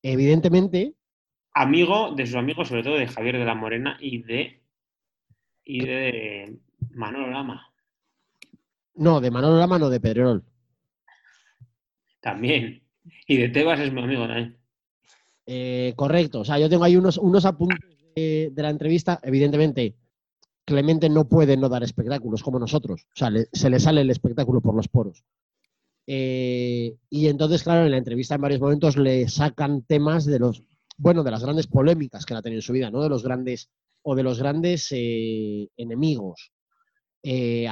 Evidentemente, Amigo de sus amigos, sobre todo de Javier de la Morena y de, y de Manolo Lama. no, de Manolo Lama, no de Pedrerol. También. Y de Tebas es mi amigo también. Eh, correcto. O sea, yo tengo ahí unos, unos apuntes de, de la entrevista. Evidentemente, Clemente no puede no dar espectáculos como nosotros. O sea, le- se le sale el espectáculo por los poros. Eh, y entonces, claro, en la entrevista en varios momentos le sacan temas de los, bueno, de las grandes polémicas que él ha tenido en su vida, ¿no? De los grandes o de los grandes eh, enemigos. Eh,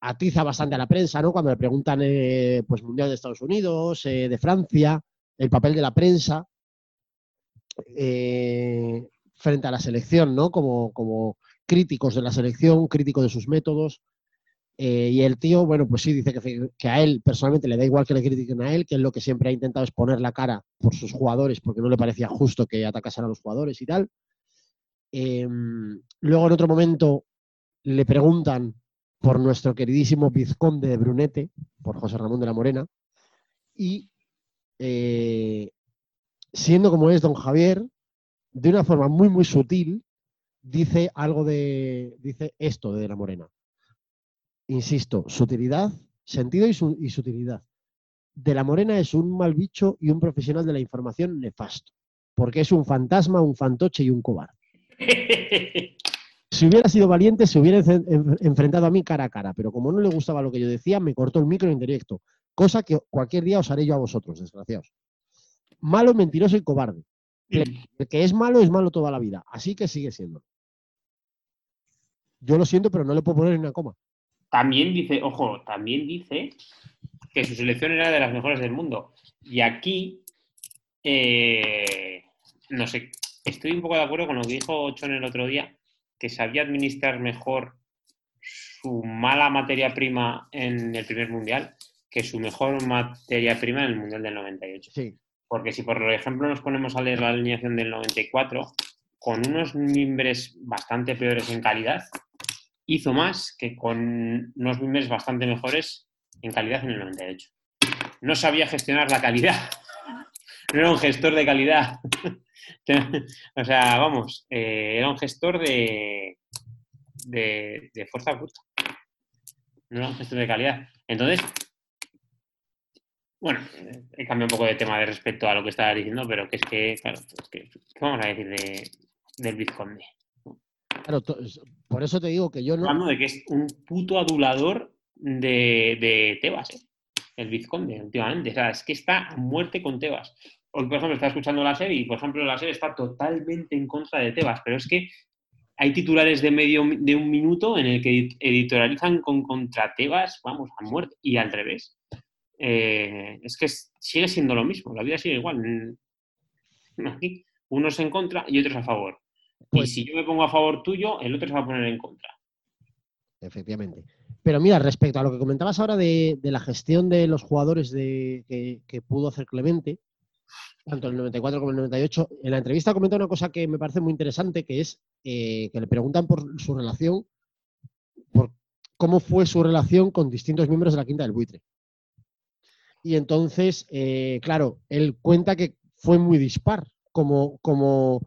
atiza bastante a la prensa, ¿no? Cuando le preguntan, eh, pues, Mundial de Estados Unidos, de Francia, el papel de la prensa frente a la selección, ¿no? Como, como críticos de la selección, críticos de sus métodos. Eh, y el tío, bueno, pues sí, dice que, a él personalmente le da igual que le critiquen a él, que él lo que siempre ha intentado es poner la cara por sus jugadores, porque no le parecía justo que atacasen a los jugadores y tal. Eh, luego, en otro momento, le preguntan por nuestro queridísimo vizconde de Brunete, por José Ramón de la Morena, y eh, siendo como es don Javier, de una forma muy, muy sutil, dice algo de, dice esto de la Morena. Insisto, sutilidad, sentido y, su- y sutilidad. De la Morena es un mal bicho y un profesional de la información nefasto, porque es un fantasma, un fantoche y un cobarde. Si hubiera sido valiente, se hubiera en- en- enfrentado a mí cara a cara, pero como no le gustaba lo que yo decía, me cortó el micro en directo, cosa que cualquier día os haré yo a vosotros, desgraciados. Malo, mentiroso y cobarde. El que es malo es malo toda la vida, así que sigue siendo. Yo lo siento, pero no le puedo poner ni una coma. También dice, ojo, también dice que su selección era de las mejores del mundo. Y aquí, eh, no sé, estoy un poco de acuerdo con lo que dijo Chon el otro día, que sabía administrar mejor su mala materia prima en el primer mundial que su mejor materia prima en el mundial del 98. Sí, Porque si por ejemplo nos ponemos a leer la alineación del 94, con unos mimbres bastante peores en calidad, hizo más que con unos mimbres bastante mejores en calidad en el 98. No sabía gestionar la calidad. No era un gestor de calidad. o sea, vamos, eh, era un gestor de, de, fuerza bruta. No era un gestor de calidad. Entonces, bueno, he cambiado un poco de tema de respecto a lo que estaba diciendo, pero que es que, claro, ¿qué vamos a decir de, del Vizconde? Por eso te digo que yo no. Hablando de que es un puto adulador de, de Tebas, ¿eh? el Vizconde, últimamente. O sea, es que está a muerte con Tebas. Hoy, por ejemplo, está escuchando la serie y, por ejemplo, la serie está totalmente en contra de Tebas, pero es que hay titulares de medio de un minuto en el que edit- editorializan con contra Tebas, vamos, a muerte, y al revés. Eh, es que sigue siendo lo mismo, la vida sigue igual. Aquí, unos en contra y otros a favor. Pues- y si yo me pongo a favor tuyo, el otro se va a poner en contra. Efectivamente. Pero mira, respecto a lo que comentabas ahora de, de la gestión de los jugadores de, que, que pudo hacer Clemente, tanto en el 94 como en el 98, en la entrevista comenta una cosa que me parece muy interesante, que es eh, que le preguntan por su relación, por cómo fue su relación con distintos miembros de la Quinta del Buitre. Y entonces, eh, claro, él cuenta que fue muy dispar, como, como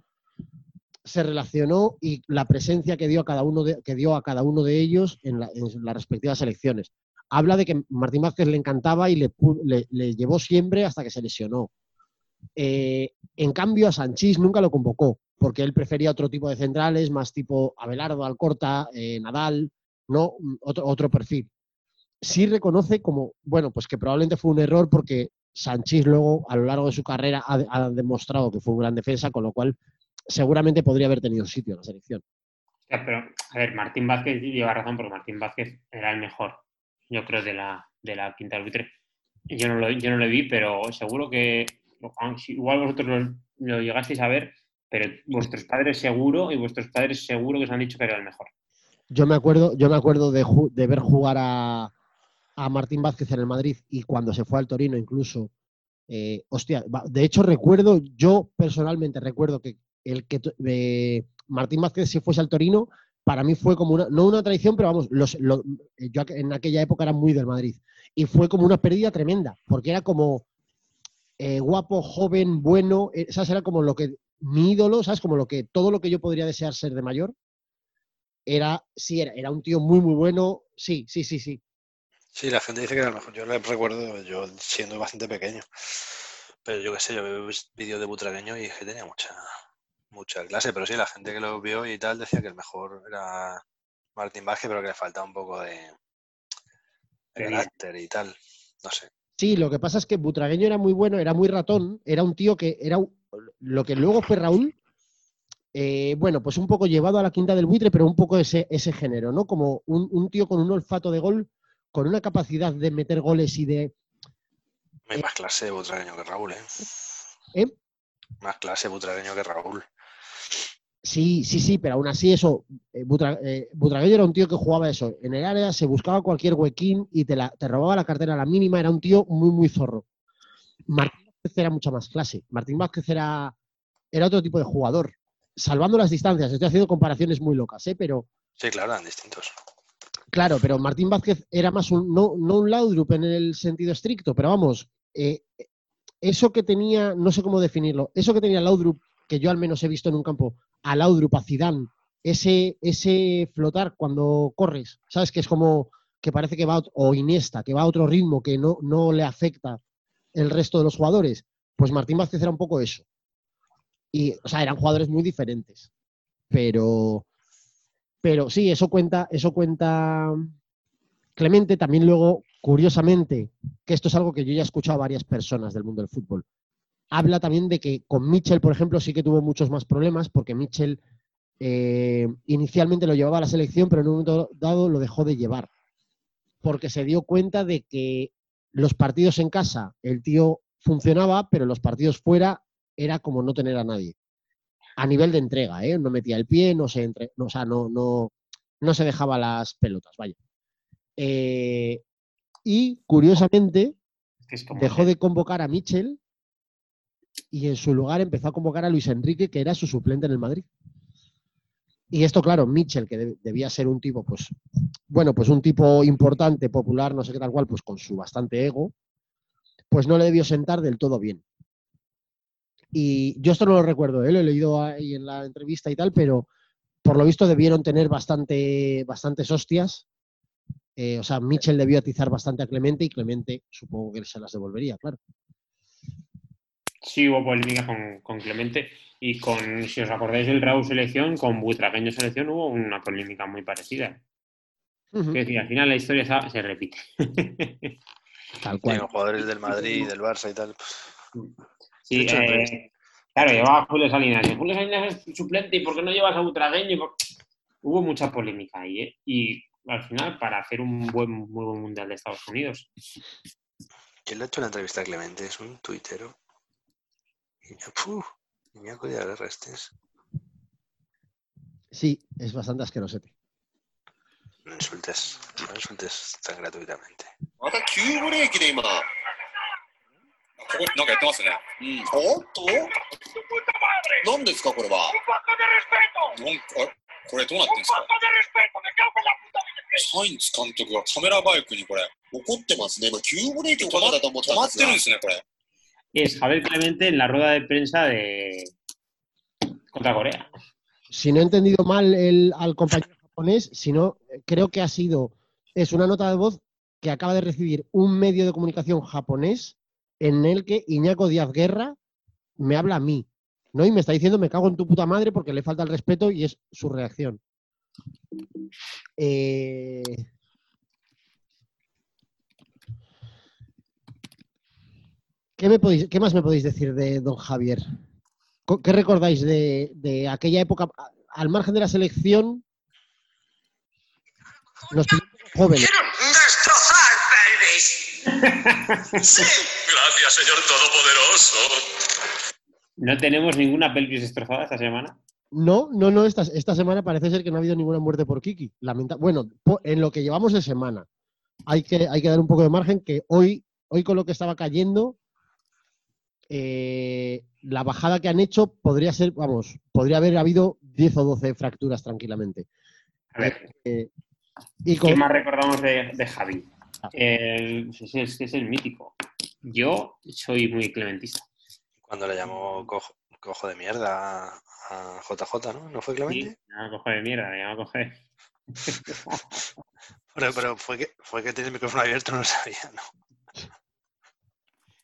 se relacionó y la presencia que dio a cada uno de, que dio a cada uno de ellos en, la- en las respectivas elecciones. Habla de que Martín Vázquez le encantaba y le, llevó siempre hasta que se lesionó. Eh, en cambio, a Sanchís nunca lo convocó, porque él prefería otro tipo de centrales, más tipo Abelardo, Alcorta, eh, Nadal, ¿no? Otro, otro perfil. Sí reconoce como, bueno, pues que probablemente fue un error porque Sanchís luego, a lo largo de su carrera, ha, ha demostrado que fue un gran defensa, con lo cual seguramente podría haber tenido sitio en la selección. Ya, pero, a ver, Martín Vázquez lleva razón porque Martín Vázquez era el mejor, yo creo, de la, de la quinta arbitre. Yo no, lo, yo no lo vi, pero seguro que igual vosotros lo, lo llegasteis a ver, pero vuestros padres seguro y vuestros padres seguro que os han dicho que era el mejor. Yo me acuerdo, yo me acuerdo de, ver jugar a, a Martín Vázquez en el Madrid y cuando se fue al Torino incluso. eh, hostia, de hecho recuerdo, yo personalmente recuerdo que el que eh, Martín Vázquez si fuese al Torino, para mí fue como una, no una traición, pero vamos, los, lo- eh, yo en aquella época era muy del Madrid. Y fue como una pérdida tremenda, porque era como eh, guapo, joven, bueno, ¿sabes? Era como lo que, mi ídolo, ¿sabes? Como lo que, todo lo que yo podría desear ser de mayor era, sí, era, era un tío muy, muy bueno. Sí, sí, sí, sí. Sí, la gente dice que era el mejor. Yo le recuerdo, yo siendo bastante pequeño. Pero yo qué sé, yo veo vídeos de Butragueño y que tenía mucha, mucha clase. Pero sí, la gente que lo vio y tal decía que el mejor era Martín Vázquez, pero que le faltaba un poco de, carácter y tal. No sé. Sí, lo que pasa es que Butragueño era muy bueno, era muy ratón, era un tío que era un- lo que luego fue Raúl, eh, bueno, pues un poco llevado a la quinta del buitre, pero un poco ese, ese género, ¿no? Como un, un tío con un olfato de gol, con una capacidad de meter goles y de... Hay más clase de Butragueño que Raúl, ¿eh? ¿Eh? Más clase Butragueño que Raúl. Sí, sí, sí, pero aún así eso, eh, Butra- eh, Butragueño era un tío que jugaba eso, en el área se buscaba cualquier huequín y te, la, te robaba la cartera a la mínima, era un tío muy, muy zorro. Martín Vázquez era mucha más clase, Martín Vázquez era, era otro tipo de jugador, salvando las distancias, estoy haciendo comparaciones muy locas, ¿eh? pero Sí, claro, eran distintos. claro, pero Martín Vázquez era más un, no, no un Laudrup en el sentido estricto, pero vamos, eh, eso que tenía, no sé cómo definirlo, eso que tenía Laudrup que yo al menos he visto en un campo, a Laudrup, a Zidane, ese, ese flotar cuando corres, ¿sabes? Que es como que parece que va, o Iniesta, que va a otro ritmo, que no, no le afecta el resto de los jugadores. Pues Martín Vázquez era un poco eso. Y, o sea, eran jugadores muy diferentes. Pero, pero sí, eso cuenta, eso cuenta Clemente. También luego, curiosamente, que esto es algo que yo ya he escuchado a varias personas del mundo del fútbol. Habla también de que con Mitchell, por ejemplo, sí que tuvo muchos más problemas, porque Mitchell eh, inicialmente lo llevaba a la selección, pero en un momento dado lo dejó de llevar. Porque se dio cuenta de que los partidos en casa, el tío funcionaba, pero los partidos fuera era como no tener a nadie. A nivel de entrega, ¿eh? No metía el pie, no se entre, no, o sea, no, no, no se dejaba las pelotas, vaya. Eh, y curiosamente, dejó de convocar a Michel y en su lugar empezó a convocar a Luis Enrique, que era su suplente en el Madrid. Y esto, claro, Mitchell, que debía ser un tipo, pues, bueno, pues un tipo importante, popular, no sé qué tal cual, pues con su bastante ego, pues no le debió sentar del todo bien. Y yo esto no lo recuerdo, ¿eh? lo he leído ahí en la entrevista y tal, pero por lo visto debieron tener bastante, bastantes hostias. Eh, o sea, Mitchell debió atizar bastante a Clemente y Clemente supongo que se las devolvería, claro. Sí, hubo polémica con, Clemente y con, si os acordáis del Raúl Selección, con Butragueño Selección hubo una polémica muy parecida. Es decir, al final la historia se repite. Tal cual. jugadores del Madrid, y del Barça y tal. Pues, sí, eh, claro, llevaba a Julio Salinas. Julio Salinas es suplente, ¿y por qué no llevas a Butragueño? Hubo mucha polémica ahí, ¿eh? Y al final, para hacer un buen, muy buen mundial de Estados Unidos. ¿Quién le ha hecho la entrevista a Clemente? Es un tuitero. Iñaco de Restes. Sí, es bastante asquerosete. No insultes, no insultes tan gratuitamente. また急ブレーキで今。ここなんかやってますね。うん。おっと何ですかこれは。なんかあこれどうなってんですかサインズ監督がカメラバイクにこれ怒ってますね。今急ブレーキをかけたと思ったんですが止まってるんですねこれ。Es Javier Clemente en la rueda de prensa de contra Corea. Si no he entendido mal el, al compañero japonés, sino creo que ha sido, es una nota de voz que acaba de recibir un medio de comunicación japonés en el que Iñaco Díaz Guerra me habla a mí, ¿no? Y me está diciendo, me cago en tu puta madre porque le falta el respeto y es su reacción. Eh, ¿Qué, me podéis, ¿Qué más me podéis decir de don Javier? ¿Qué recordáis de, aquella época, al margen de la selección? Los jóvenes. Gracias, Señor Todopoderoso. ¿No tenemos ninguna pelvis destrozada esta semana? No, no, no. Esta, esta semana parece ser que no ha habido ninguna muerte por Kiki. Lamenta bueno, en lo que llevamos de semana. Hay que, hay que dar un poco de margen que hoy, hoy con lo que estaba cayendo, eh, la bajada que han hecho podría ser, vamos, podría haber habido 10 o 12 fracturas tranquilamente. A ver. Eh, y ¿Qué más recordamos de, Javi? Ah. es, es, el mítico. Yo soy muy clementista. Cuando le llamó cojo, de mierda a JJ, ¿no? ¿No fue Clemente? Sí, no, cojo de mierda, le llamó cojo de... pero, pero fue que, fue que tiene el micrófono abierto, no sabía, ¿no?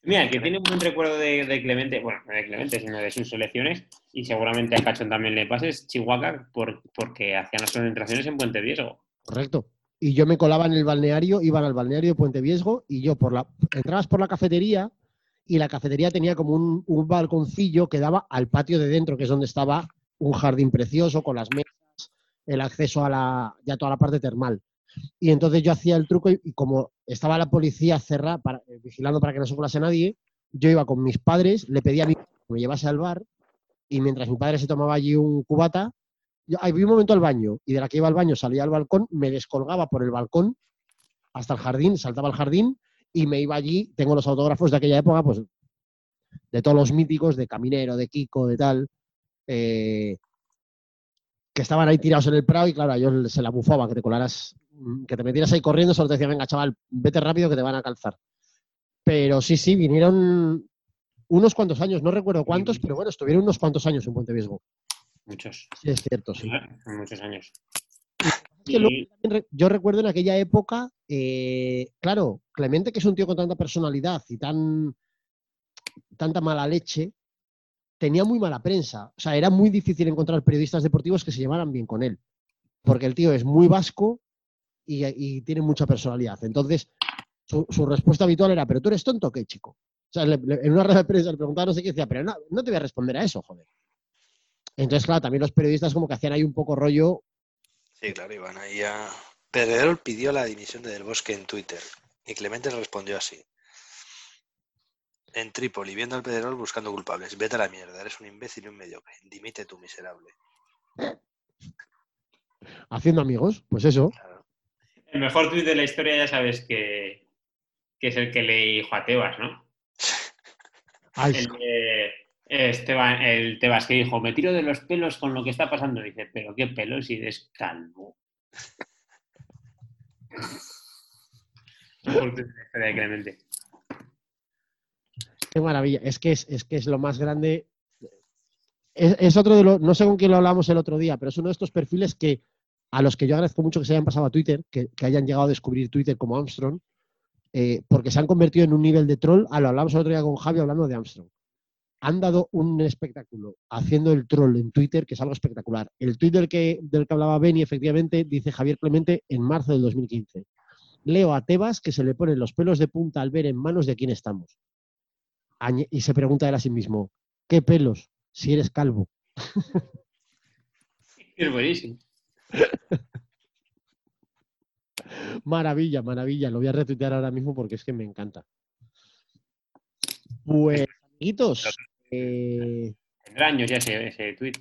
Mira, que tiene un buen recuerdo de, Clemente, bueno, no de Clemente, sino de sus selecciones, y seguramente a Cachón también le pases, Chihuahua, porque hacían las concentraciones en Puente Viesgo. Correcto. Y yo me colaba en el balneario, iban al balneario de Puente Viesgo, y yo por la, entrabas por la cafetería, y la cafetería tenía como un, un balconcillo que daba al patio de dentro, que es donde estaba un jardín precioso, con las mesas, el acceso a la, ya toda la parte termal. Y entonces yo hacía el truco y, como estaba la policía cerrada, para, eh, vigilando para que no se colase nadie, yo iba con mis padres, le pedía a mi que me llevase al bar y mientras mi padre se tomaba allí un cubata, yo vi un momento al baño y de la que iba al baño salía al balcón, me descolgaba por el balcón hasta el jardín, saltaba al jardín y me iba allí. Tengo los autógrafos de aquella época, pues de todos los míticos, de Caminero, de Kiko, de tal. Eh, que estaban ahí tirados en el prado y claro, yo se la bufaba que te colaras que te metieras ahí corriendo, solo te decía, venga, chaval, vete rápido que te van a calzar. Pero sí, sí, vinieron unos cuantos años, no recuerdo cuántos, pero bueno, estuvieron unos cuantos años en Puente Viesgo. Muchos. Sí, es cierto, sí. Muchos años. Y- yo recuerdo en aquella época, eh, claro, Clemente, que es un tío con tanta personalidad y tan tanta mala leche, tenía muy mala prensa. O sea, era muy difícil encontrar periodistas deportivos que se llevaran bien con él. Porque el tío es muy vasco y, y tiene mucha personalidad. Entonces, su, su respuesta habitual era, ¿pero tú eres tonto qué, chico? O sea, le- le- en una rueda de prensa le preguntaba no sé qué decía, pero no, no te voy a responder a eso, joder. Entonces, claro, también los periodistas como que hacían ahí un poco rollo Sí, claro, iban ahí a... Pedrerol pidió la dimisión de Del Bosque en Twitter y Clemente le respondió así. En Trípoli, viendo al Pedrerol buscando culpables. Vete a la mierda, eres un imbécil y un mediocre. Dimite tú, miserable. haciendo amigos. Pues eso. Claro. El mejor tuit de la historia ya sabes que, que es el que le dijo a Tebas, ¿no? Ay, El de Esteban, el Tebas que dijo, me tiro de los pelos con lo que está pasando. Dice, pero qué pelos si eres calvo. De Clemente. Qué maravilla. Es que es, es que es lo más grande. Es, es otro de los. No sé con quién lo hablamos el otro día, pero es uno de estos perfiles que a los que yo agradezco mucho que se hayan pasado a Twitter, que, hayan llegado a descubrir Twitter como Armstrong, eh, porque se han convertido en un nivel de troll. Ah, lo hablamos el otro día con Javi hablando de Armstrong. Han dado un espectáculo haciendo el troll en Twitter, que es algo espectacular. El Twitter que, del que hablaba Benny, efectivamente, dice Javier Clemente en marzo del 2015. Leo a Tebas que se le ponen los pelos de punta al ver en manos de quién estamos y se pregunta él a sí mismo, ¿qué pelos si eres calvo? Es buenísimo. Maravilla, maravilla. Lo voy a retuitear ahora mismo porque es que me encanta. Pues, amiguitos, eh, Tendrá años ya ese, ese tuit.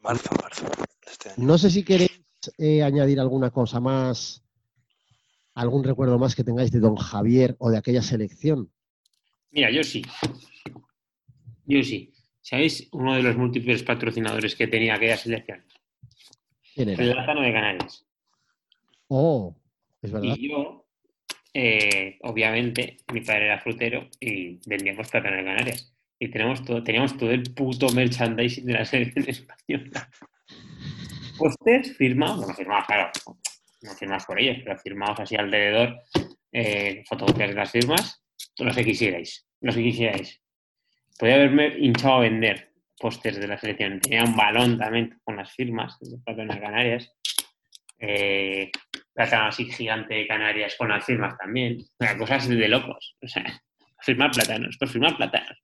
Marzo, marzo. de Este año. no sé si queréis eh, añadir alguna cosa más, algún recuerdo más que tengáis de don Javier o de aquella selección. Mira, yo sí. Yo sí. ¿Sabéis uno de los múltiples patrocinadores que tenía aquella selección? ¿Quién El? Lázaro de Canarias. Oh, es verdad. Y yo, eh, obviamente, mi padre era frutero y vendíamos plátano de Canarias. Y tenemos todo, teníamos todo el puto merchandising de la selección española. Pósters firmados, bueno, firmados, claro, no firmados por ellos, pero firmados así alrededor, eh, fotografías de las firmas, los que quisierais, los que quisierais. Podía haberme hinchado a vender pósters de la selección. Tenía un balón también con las firmas de de Canarias. Eh, así gigante de Canarias con las firmas también. O sea, cosas de locos. O sea, firmar plátanos, por firmar plátanos.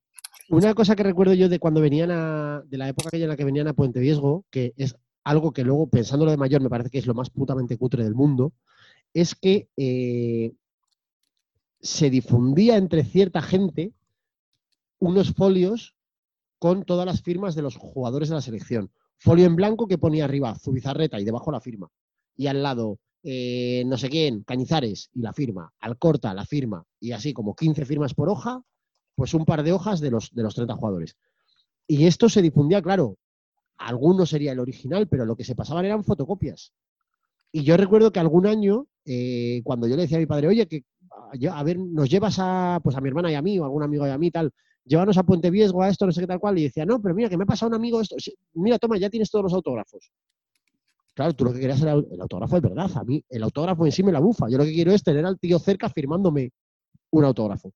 Una cosa que recuerdo yo de cuando venían a, de la época en la que venían a Puente Viesgo, que es algo que luego, pensándolo de mayor, me parece que es lo más putamente cutre del mundo, es que eh, se difundía entre cierta gente unos folios con todas las firmas de los jugadores de la selección. Folio en blanco que ponía arriba Zubizarreta y debajo la firma. Y al lado, eh, no sé quién, Cañizares y la firma. Alcorta, la firma. Y así como 15 firmas por hoja, pues un par de hojas de los, de los 30 jugadores. Y esto se difundía, claro, alguno sería el original, pero lo que se pasaban eran fotocopias. Y yo recuerdo que algún año, eh, cuando yo le decía a mi padre, oye, que a- ver, nos llevas a, pues a mi hermana y a mí, o algún amigo y a mí, tal, llévanos a Puente Viesgo, a esto, no sé qué tal cual, y decía, no, pero mira, que me ha pasado un amigo esto, mira, toma, ya tienes todos los autógrafos. Claro, tú lo que querías era el autógrafo de verdad, a mí el autógrafo en sí me la bufa, yo lo que quiero es tener al tío cerca firmándome un autógrafo.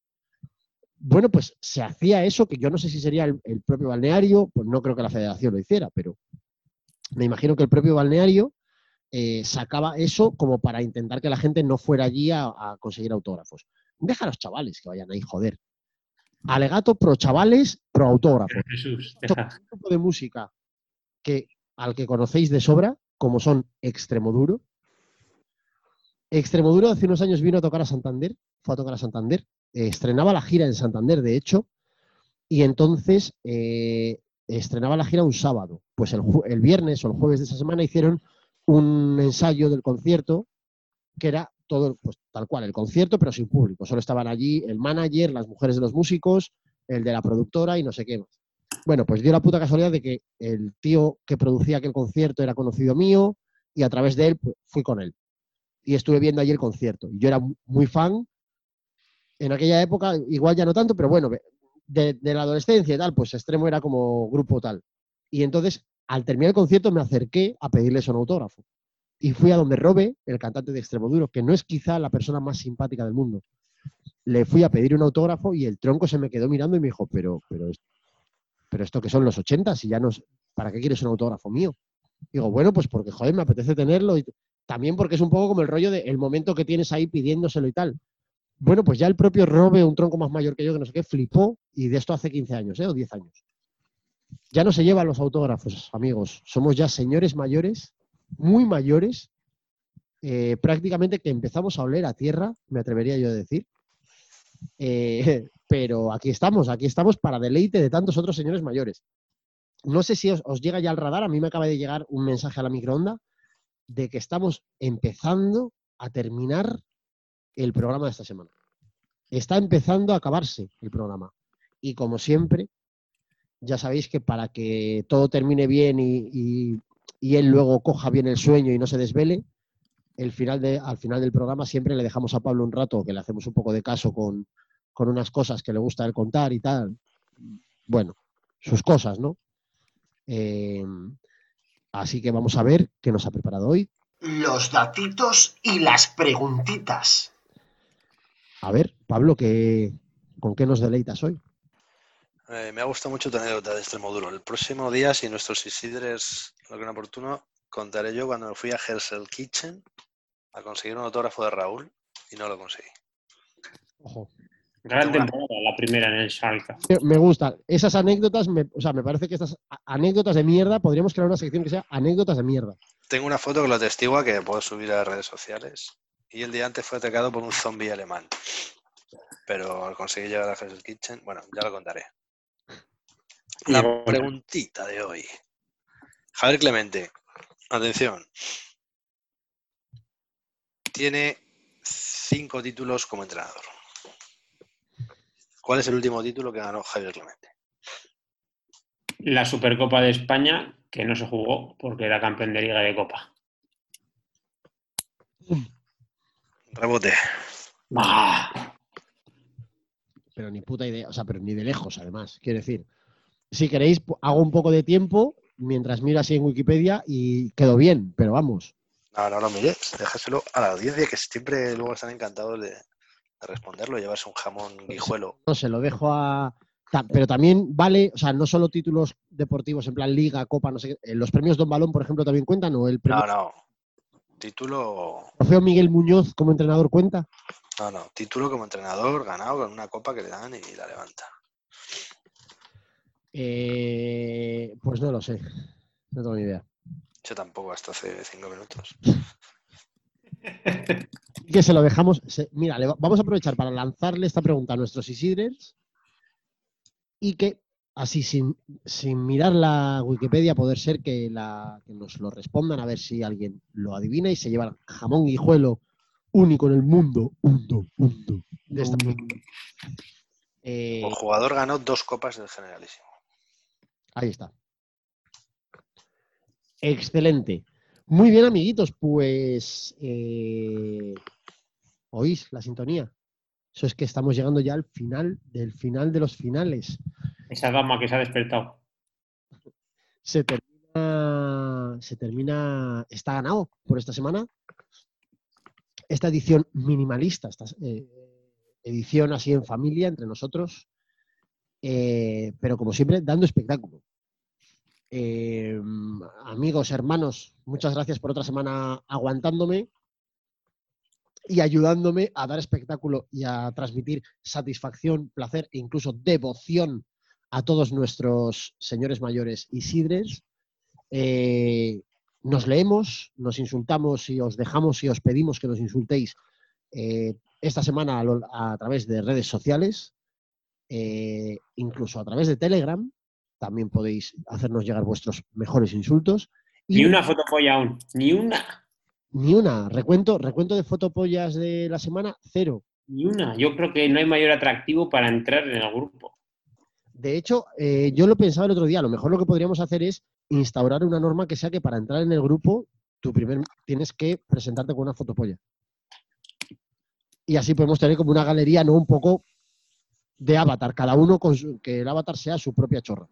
Bueno, pues se hacía eso, que yo no sé si sería el, el propio balneario, pues no creo que la federación lo hiciera, pero me imagino que el propio balneario eh, sacaba eso como para intentar que la gente no fuera allí a, a conseguir autógrafos. Deja a los chavales que vayan ahí, joder. Alegato pro chavales, pro autógrafos. Jesús, Esto es un grupo de música que al que conocéis de sobra, como son Extremoduro. Extremoduro hace unos años vino a tocar a Santander, fue a tocar a Santander, eh, estrenaba la gira en Santander, de hecho, y entonces eh, estrenaba la gira un sábado. Pues el, el viernes o el jueves de esa semana hicieron un ensayo del concierto que era todo, pues tal cual, el concierto, pero sin público. Solo estaban allí el manager, las mujeres de los músicos, el de la productora y no sé qué más. Bueno, pues dio la puta casualidad de que el tío que producía aquel concierto era conocido mío y a través de él pues, fui con él. Y estuve viendo allí el concierto. Yo era mu- muy fan. En aquella época, igual ya no tanto, pero bueno, de, de la adolescencia y tal, pues extremo era como grupo tal. Y entonces, al terminar el concierto, me acerqué a pedirles un autógrafo. Y fui a donde Robe, el cantante de Extremo Duro, que no es quizá la persona más simpática del mundo. Le fui a pedir un autógrafo y el tronco se me quedó mirando y me dijo, pero, pero, pero esto que son los 80, si ya no ¿para qué quieres un autógrafo mío? Digo, bueno, pues porque, joder, me apetece tenerlo. Y también porque es un poco como el rollo de el momento que tienes ahí pidiéndoselo y tal. Bueno, pues ya el propio Robe, un tronco más mayor que yo, que no sé qué, flipó, y de esto hace 15 años, ¿eh? O 10 años. Ya no se llevan los autógrafos, amigos. Somos ya señores mayores, muy mayores, eh, prácticamente que empezamos a oler a tierra, me atrevería yo a decir. Eh, pero aquí estamos, aquí estamos para deleite de tantos otros señores mayores. No sé si os, llega ya al radar, a mí me acaba de llegar un mensaje a la microonda de que estamos empezando a terminar el programa de esta semana. Está empezando a acabarse el programa. Y como siempre, ya sabéis que para que todo termine bien y, él luego coja bien el sueño y no se desvele, al final del programa siempre le dejamos a Pablo un rato, que le hacemos un poco de caso con, con unas cosas que le gusta él contar y tal. Bueno, sus cosas, ¿no? Eh, así que vamos a ver qué nos ha preparado hoy. Los datitos y las preguntitas. A ver, Pablo, ¿qué, ¿con qué nos deleitas hoy? Eh, me ha gustado mucho tu anécdota de Extremoduro. El próximo día, si nuestros Isidres lo creen oportuno, contaré yo cuando fui a Hersel Kitchen a conseguir un autógrafo de Raúl y no lo conseguí. Ojo. Gran temporada, la primera en el Schalke. Me- gusta. Esas anécdotas, me, o sea, me parece que estas anécdotas de mierda, podríamos crear una sección que sea anécdotas de mierda. Tengo una foto que lo atestigua que puedo subir a las redes sociales. Y el día antes fue atacado por un zombie alemán. Pero al conseguir llegar a Hersel Kitchen, bueno, ya lo contaré. La preguntita de hoy. Javier Clemente, atención. Tiene cinco títulos como entrenador. ¿Cuál es el último título que ganó Javier Clemente? La Supercopa de España, que no se jugó porque era campeón de Liga de Copa. Rebote. ¡Bah! Pero ni puta idea, o sea, pero ni de lejos, además. Quiero decir, si queréis, hago un poco de tiempo mientras miro así en Wikipedia y quedo bien, pero vamos. No, no lo mires, déjaselo a la audiencia que siempre luego están encantados de, de responderlo, llevarse un jamón guijuelo. No se lo dejo a. Pero también vale, o sea, no solo títulos deportivos en plan Liga, Copa, no sé qué. eh, Los premios Don Balón, por ejemplo, también cuentan, o el premio No, no. Título, trofeo Miguel Muñoz como entrenador cuenta. no, no. Título como entrenador ganado con una copa que le dan y la levanta. Eh, pues no lo sé. No tengo ni idea. Yo tampoco hasta hace cinco minutos. que se lo dejamos. se- mira, le va- vamos a aprovechar para lanzarle esta pregunta a nuestros Isidres y que, así sin, sin mirar la Wikipedia, poder ser que, la, que nos lo respondan a ver si alguien lo adivina y se lleva el jamón guijuelo único en el mundo. Mundo, mundo. de esta- Eh, Como jugador ganó dos copas del Generalísimo. Ahí está. Excelente. Muy bien, amiguitos. Pues eh, oís la sintonía. Eso es que estamos llegando ya al final del final de los finales. Esa dama que se ha despertado. Se termina, se termina, está ganado por esta semana. Esta edición minimalista, esta eh, edición así en familia entre nosotros, eh, pero como siempre dando espectáculo. Eh, amigos, hermanos, muchas gracias por otra semana aguantándome y ayudándome a dar espectáculo y a transmitir satisfacción, placer e incluso devoción a todos nuestros señores mayores Isidres. Eh, nos leemos, nos insultamos y os dejamos y os pedimos que nos insultéis eh, esta semana a través de redes sociales, eh, incluso a través de Telegram. También podéis hacernos llegar vuestros mejores insultos. Y Ni una fotopolla aún. Ni una. ni una. Recuento, recuento de fotopollas de la semana, cero. Ni una. Yo creo que no hay mayor atractivo para entrar en el grupo. De hecho, eh, yo lo pensaba el otro día, a lo mejor lo que podríamos hacer es instaurar una norma que sea que para entrar en el grupo, tú primero tienes que presentarte con una fotopolla. Y así podemos tener como una galería, ¿no? Un poco de avatar, cada uno con su- que el avatar sea su propia chorra.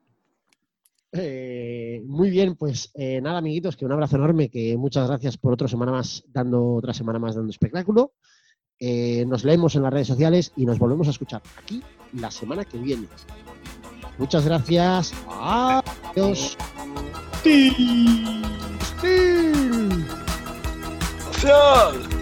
Eh, muy bien, pues eh, nada, amiguitos, que un abrazo enorme, que muchas gracias por otra semana más, dando otra semana más dando espectáculo. Eh, nos leemos en las redes sociales y nos volvemos a escuchar aquí la semana que viene. Muchas gracias. Adiós. Til. Til. ¡Social!